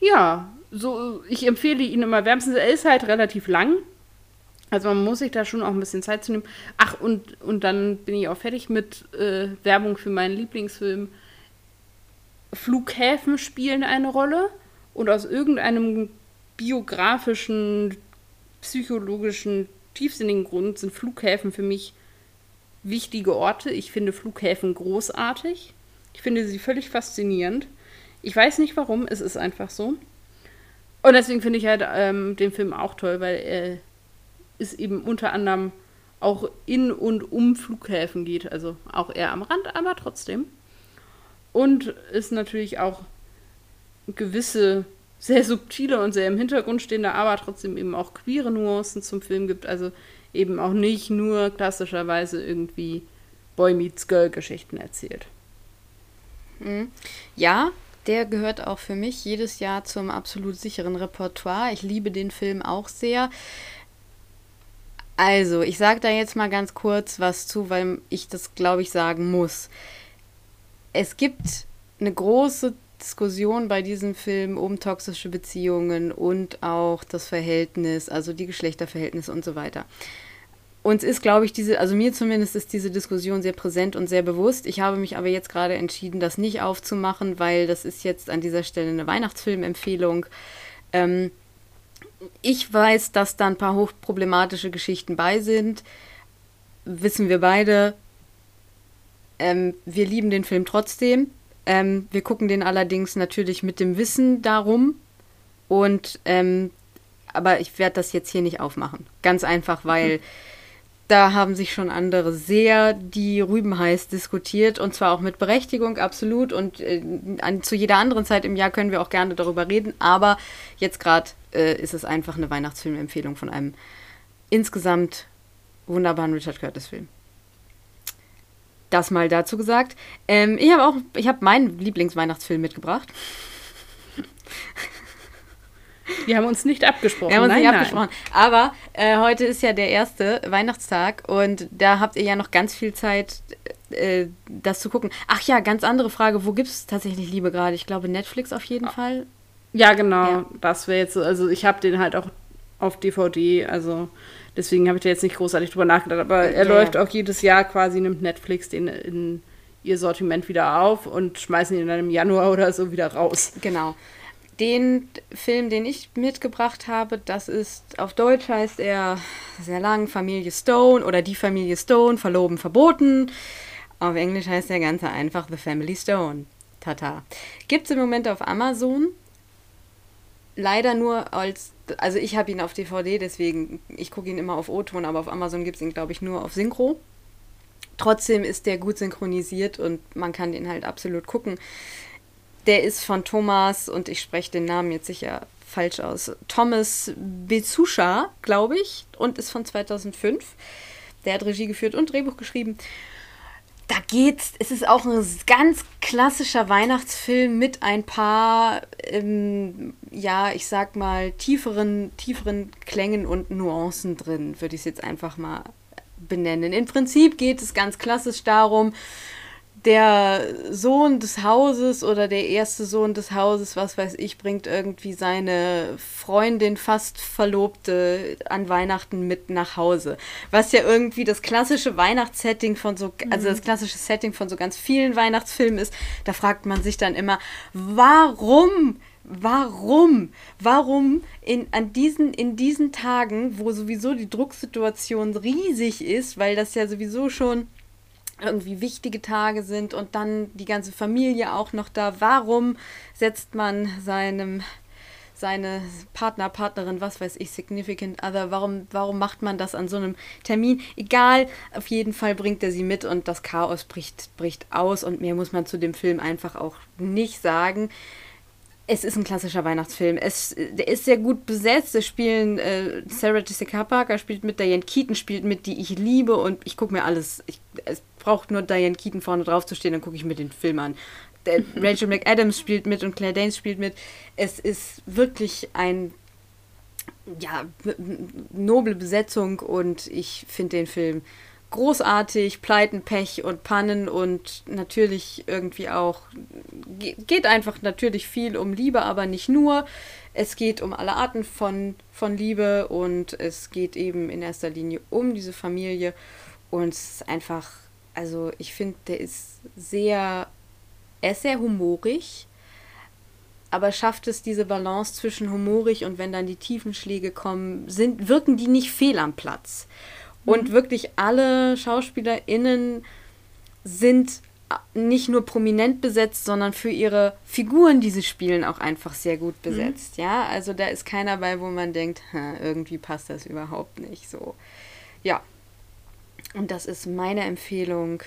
Ja, so, ich empfehle ihn immer wärmstens. Er ist halt relativ lang. Also man muss sich da schon auch ein bisschen Zeit zu nehmen. Ach, und, und dann bin ich auch fertig mit äh, Werbung für meinen Lieblingsfilm. Flughäfen spielen eine Rolle. Und aus irgendeinem biografischen, psychologischen, tiefsinnigen Grund sind Flughäfen für mich wichtige Orte. Ich finde Flughäfen großartig. Ich finde sie völlig faszinierend. Ich weiß nicht warum, es ist einfach so. Und deswegen finde ich halt ähm, den Film auch toll, weil er es eben unter anderem auch in und um Flughäfen geht. Also auch eher am Rand, aber trotzdem. Und es natürlich auch gewisse sehr subtile und sehr im Hintergrund stehende, aber trotzdem eben auch queere Nuancen zum Film gibt. Also eben auch nicht nur klassischerweise irgendwie Boy Meets Girl Geschichten erzählt. Mhm. Ja, der gehört auch für mich jedes Jahr zum absolut sicheren Repertoire. Ich liebe den Film auch sehr. Also, ich sage da jetzt mal ganz kurz was zu, weil ich das, glaube ich, sagen muss. Es gibt eine große Diskussion bei diesem Film um toxische Beziehungen und auch das Verhältnis, also die Geschlechterverhältnisse und so weiter. Uns ist, glaube ich, diese, also mir zumindest ist diese Diskussion sehr präsent und sehr bewusst. Ich habe mich aber jetzt gerade entschieden, das nicht aufzumachen, weil das ist jetzt an dieser Stelle eine Weihnachtsfilmempfehlung. Ähm, ich weiß, dass da ein paar hochproblematische Geschichten bei sind. Wissen wir beide. Ähm, wir lieben den Film trotzdem. Ähm, wir gucken den allerdings natürlich mit dem Wissen darum. Und ähm, aber ich werde das jetzt hier nicht aufmachen. Ganz einfach, weil da haben sich schon andere sehr die Rüben heiß diskutiert und zwar auch mit Berechtigung, absolut. Und äh, an, zu jeder anderen Zeit im Jahr können wir auch gerne darüber reden, aber jetzt gerade äh, ist es einfach eine Weihnachtsfilmempfehlung von einem insgesamt wunderbaren Richard Curtis-Film. Das mal dazu gesagt. Ähm, ich habe auch, ich habe meinen Lieblingsweihnachtsfilm mitgebracht. Wir haben uns nicht abgesprochen. Wir haben uns nein, nicht nein. abgesprochen. Aber äh, heute ist ja der erste Weihnachtstag und da habt ihr ja noch ganz viel Zeit, äh, das zu gucken. Ach ja, ganz andere Frage. Wo gibt es tatsächlich Liebe gerade? Ich glaube Netflix auf jeden Fall. Ja, genau. Ja. Das wäre jetzt so. Also ich habe den halt auch auf DVD. Also deswegen habe ich da jetzt nicht großartig drüber nachgedacht. Aber er Ja, läuft ja. auch jedes Jahr quasi, nimmt Netflix den in ihr Sortiment wieder auf und schmeißen ihn dann im Januar oder so wieder raus. Genau. Den Film, den ich mitgebracht habe, das ist auf Deutsch heißt er sehr lang Familie Stone oder Die Familie Stone, Verloben verboten. Auf Englisch heißt der Ganze einfach The Family Stone. Tata. Gibt es im Moment auf Amazon. Leider nur als, also ich habe ihn auf DVD, deswegen, ich gucke ihn immer auf O-Ton, aber auf Amazon gibt es ihn, glaube ich, nur auf Synchro. Trotzdem ist der gut synchronisiert und man kann den halt absolut gucken. Der ist von Thomas, und ich spreche den Namen jetzt sicher falsch aus, Thomas Bezuscha, glaube ich, und ist von 2005. Der hat Regie geführt und Drehbuch geschrieben. Da geht's, es ist auch ein ganz klassischer Weihnachtsfilm mit ein paar, ähm, ja, ich sag mal, tieferen, tieferen Klängen und Nuancen drin, würde ich es jetzt einfach mal benennen. Im Prinzip geht es ganz klassisch darum, der Sohn des Hauses oder der erste Sohn des Hauses, was weiß ich, bringt irgendwie seine Freundin, fast Verlobte an Weihnachten mit nach Hause. Was ja irgendwie das klassische Weihnachtssetting von so, also das klassische Setting von so ganz vielen Weihnachtsfilmen ist. Da fragt man sich dann immer, warum? Warum? Warum in, an diesen, in diesen Tagen, wo sowieso die Drucksituation riesig ist, weil das ja sowieso schon irgendwie wichtige Tage sind und dann die ganze Familie auch noch da. Warum setzt man seinem seine Partner, Partnerin, was weiß ich, Significant Other, warum, warum macht man das an so einem Termin? Egal, auf jeden Fall bringt er sie mit und das Chaos bricht, bricht aus und mehr muss man zu dem Film einfach auch nicht sagen. Es ist ein klassischer Weihnachtsfilm. Es, der ist sehr gut besetzt. Es spielen äh, Sarah Jessica Parker spielt mit, Diane Keaton spielt mit, die ich liebe und ich gucke mir alles. Ich, es braucht nur Diane Keaton vorne drauf zu stehen, dann gucke ich mir den Film an. Rachel McAdams spielt mit und Claire Danes spielt mit. Es ist wirklich ein ja, noble Besetzung und ich finde den Film großartig, Pleiten, Pech und Pannen und natürlich irgendwie auch, geht einfach natürlich viel um Liebe, aber nicht nur. Es geht um alle Arten von, von Liebe und es geht eben in erster Linie um diese Familie und es ist einfach, also ich finde, der ist sehr, er ist sehr humorig, aber schafft es diese Balance zwischen humorig und wenn dann die Tiefenschläge kommen, sind, wirken die nicht fehl am Platz. Und mhm. wirklich alle SchauspielerInnen sind nicht nur prominent besetzt, sondern für ihre Figuren, die sie spielen, auch einfach sehr gut mhm. besetzt. Mhm. Ja, also da ist keiner bei, wo man denkt, irgendwie passt das überhaupt nicht so. Ja. Und das ist meine Empfehlung.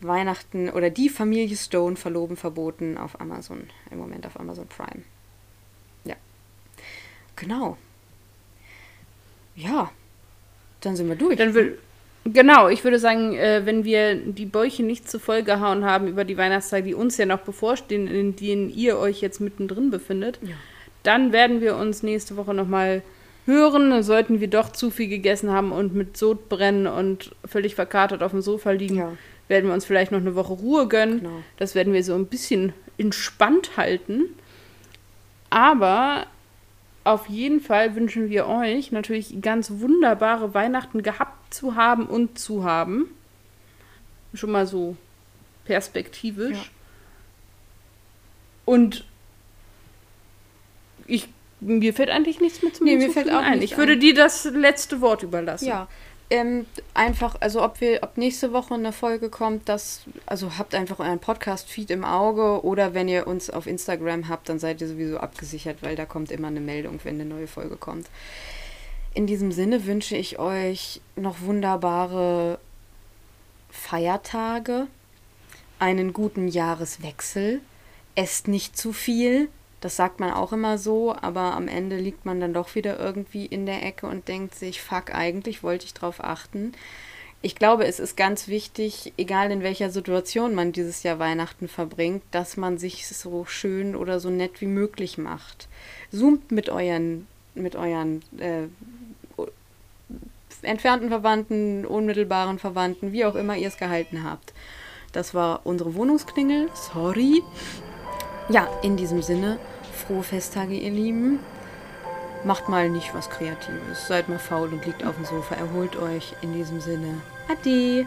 Weihnachten oder die Familie Stone verloben verboten auf Amazon, im Moment auf Amazon Prime. Ja. Genau. Ja, dann sind wir durch. Dann will, genau, ich würde sagen, äh, wenn wir die Bäuche nicht zu voll gehauen haben über die Weihnachtszeit, die uns ja noch bevorstehen, in denen ihr euch jetzt mittendrin befindet, ja. dann werden wir uns nächste Woche nochmal hören. Sollten wir doch zu viel gegessen haben und mit Sod brennen und völlig verkatert auf dem Sofa liegen, ja. werden wir uns vielleicht noch eine Woche Ruhe gönnen. Genau. Das werden wir so ein bisschen entspannt halten. Aber auf jeden Fall wünschen wir euch natürlich ganz wunderbare Weihnachten gehabt zu haben und zu haben. Schon mal so perspektivisch. Ja. Und ich, mir fällt eigentlich nichts mehr zum nee, mir fällt auch ein. Ich würde dir das letzte Wort überlassen. Ja, ähm, einfach, also ob wir, ob nächste Woche eine Folge kommt, das, also habt einfach euren Podcast-Feed im Auge oder wenn ihr uns auf Instagram habt, dann seid ihr sowieso abgesichert, weil da kommt immer eine Meldung, wenn eine neue Folge kommt. In diesem Sinne wünsche ich euch noch wunderbare Feiertage, einen guten Jahreswechsel, esst nicht zu viel, das sagt man auch immer so, aber am Ende liegt man dann doch wieder irgendwie in der Ecke und denkt sich, fuck, eigentlich wollte ich drauf achten. Ich glaube, es ist ganz wichtig, egal in welcher Situation man dieses Jahr Weihnachten verbringt, dass man sich so schön oder so nett wie möglich macht. Zoomt mit euren, mit euren äh, entfernten Verwandten, unmittelbaren Verwandten, wie auch immer ihr es gehalten habt. Das war unsere Wohnungsklingel. Sorry. Ja, in diesem Sinne, frohe Festtage, ihr Lieben. Macht mal nicht was Kreatives. Seid mal faul und liegt auf dem Sofa. Erholt euch. In diesem Sinne. Ade.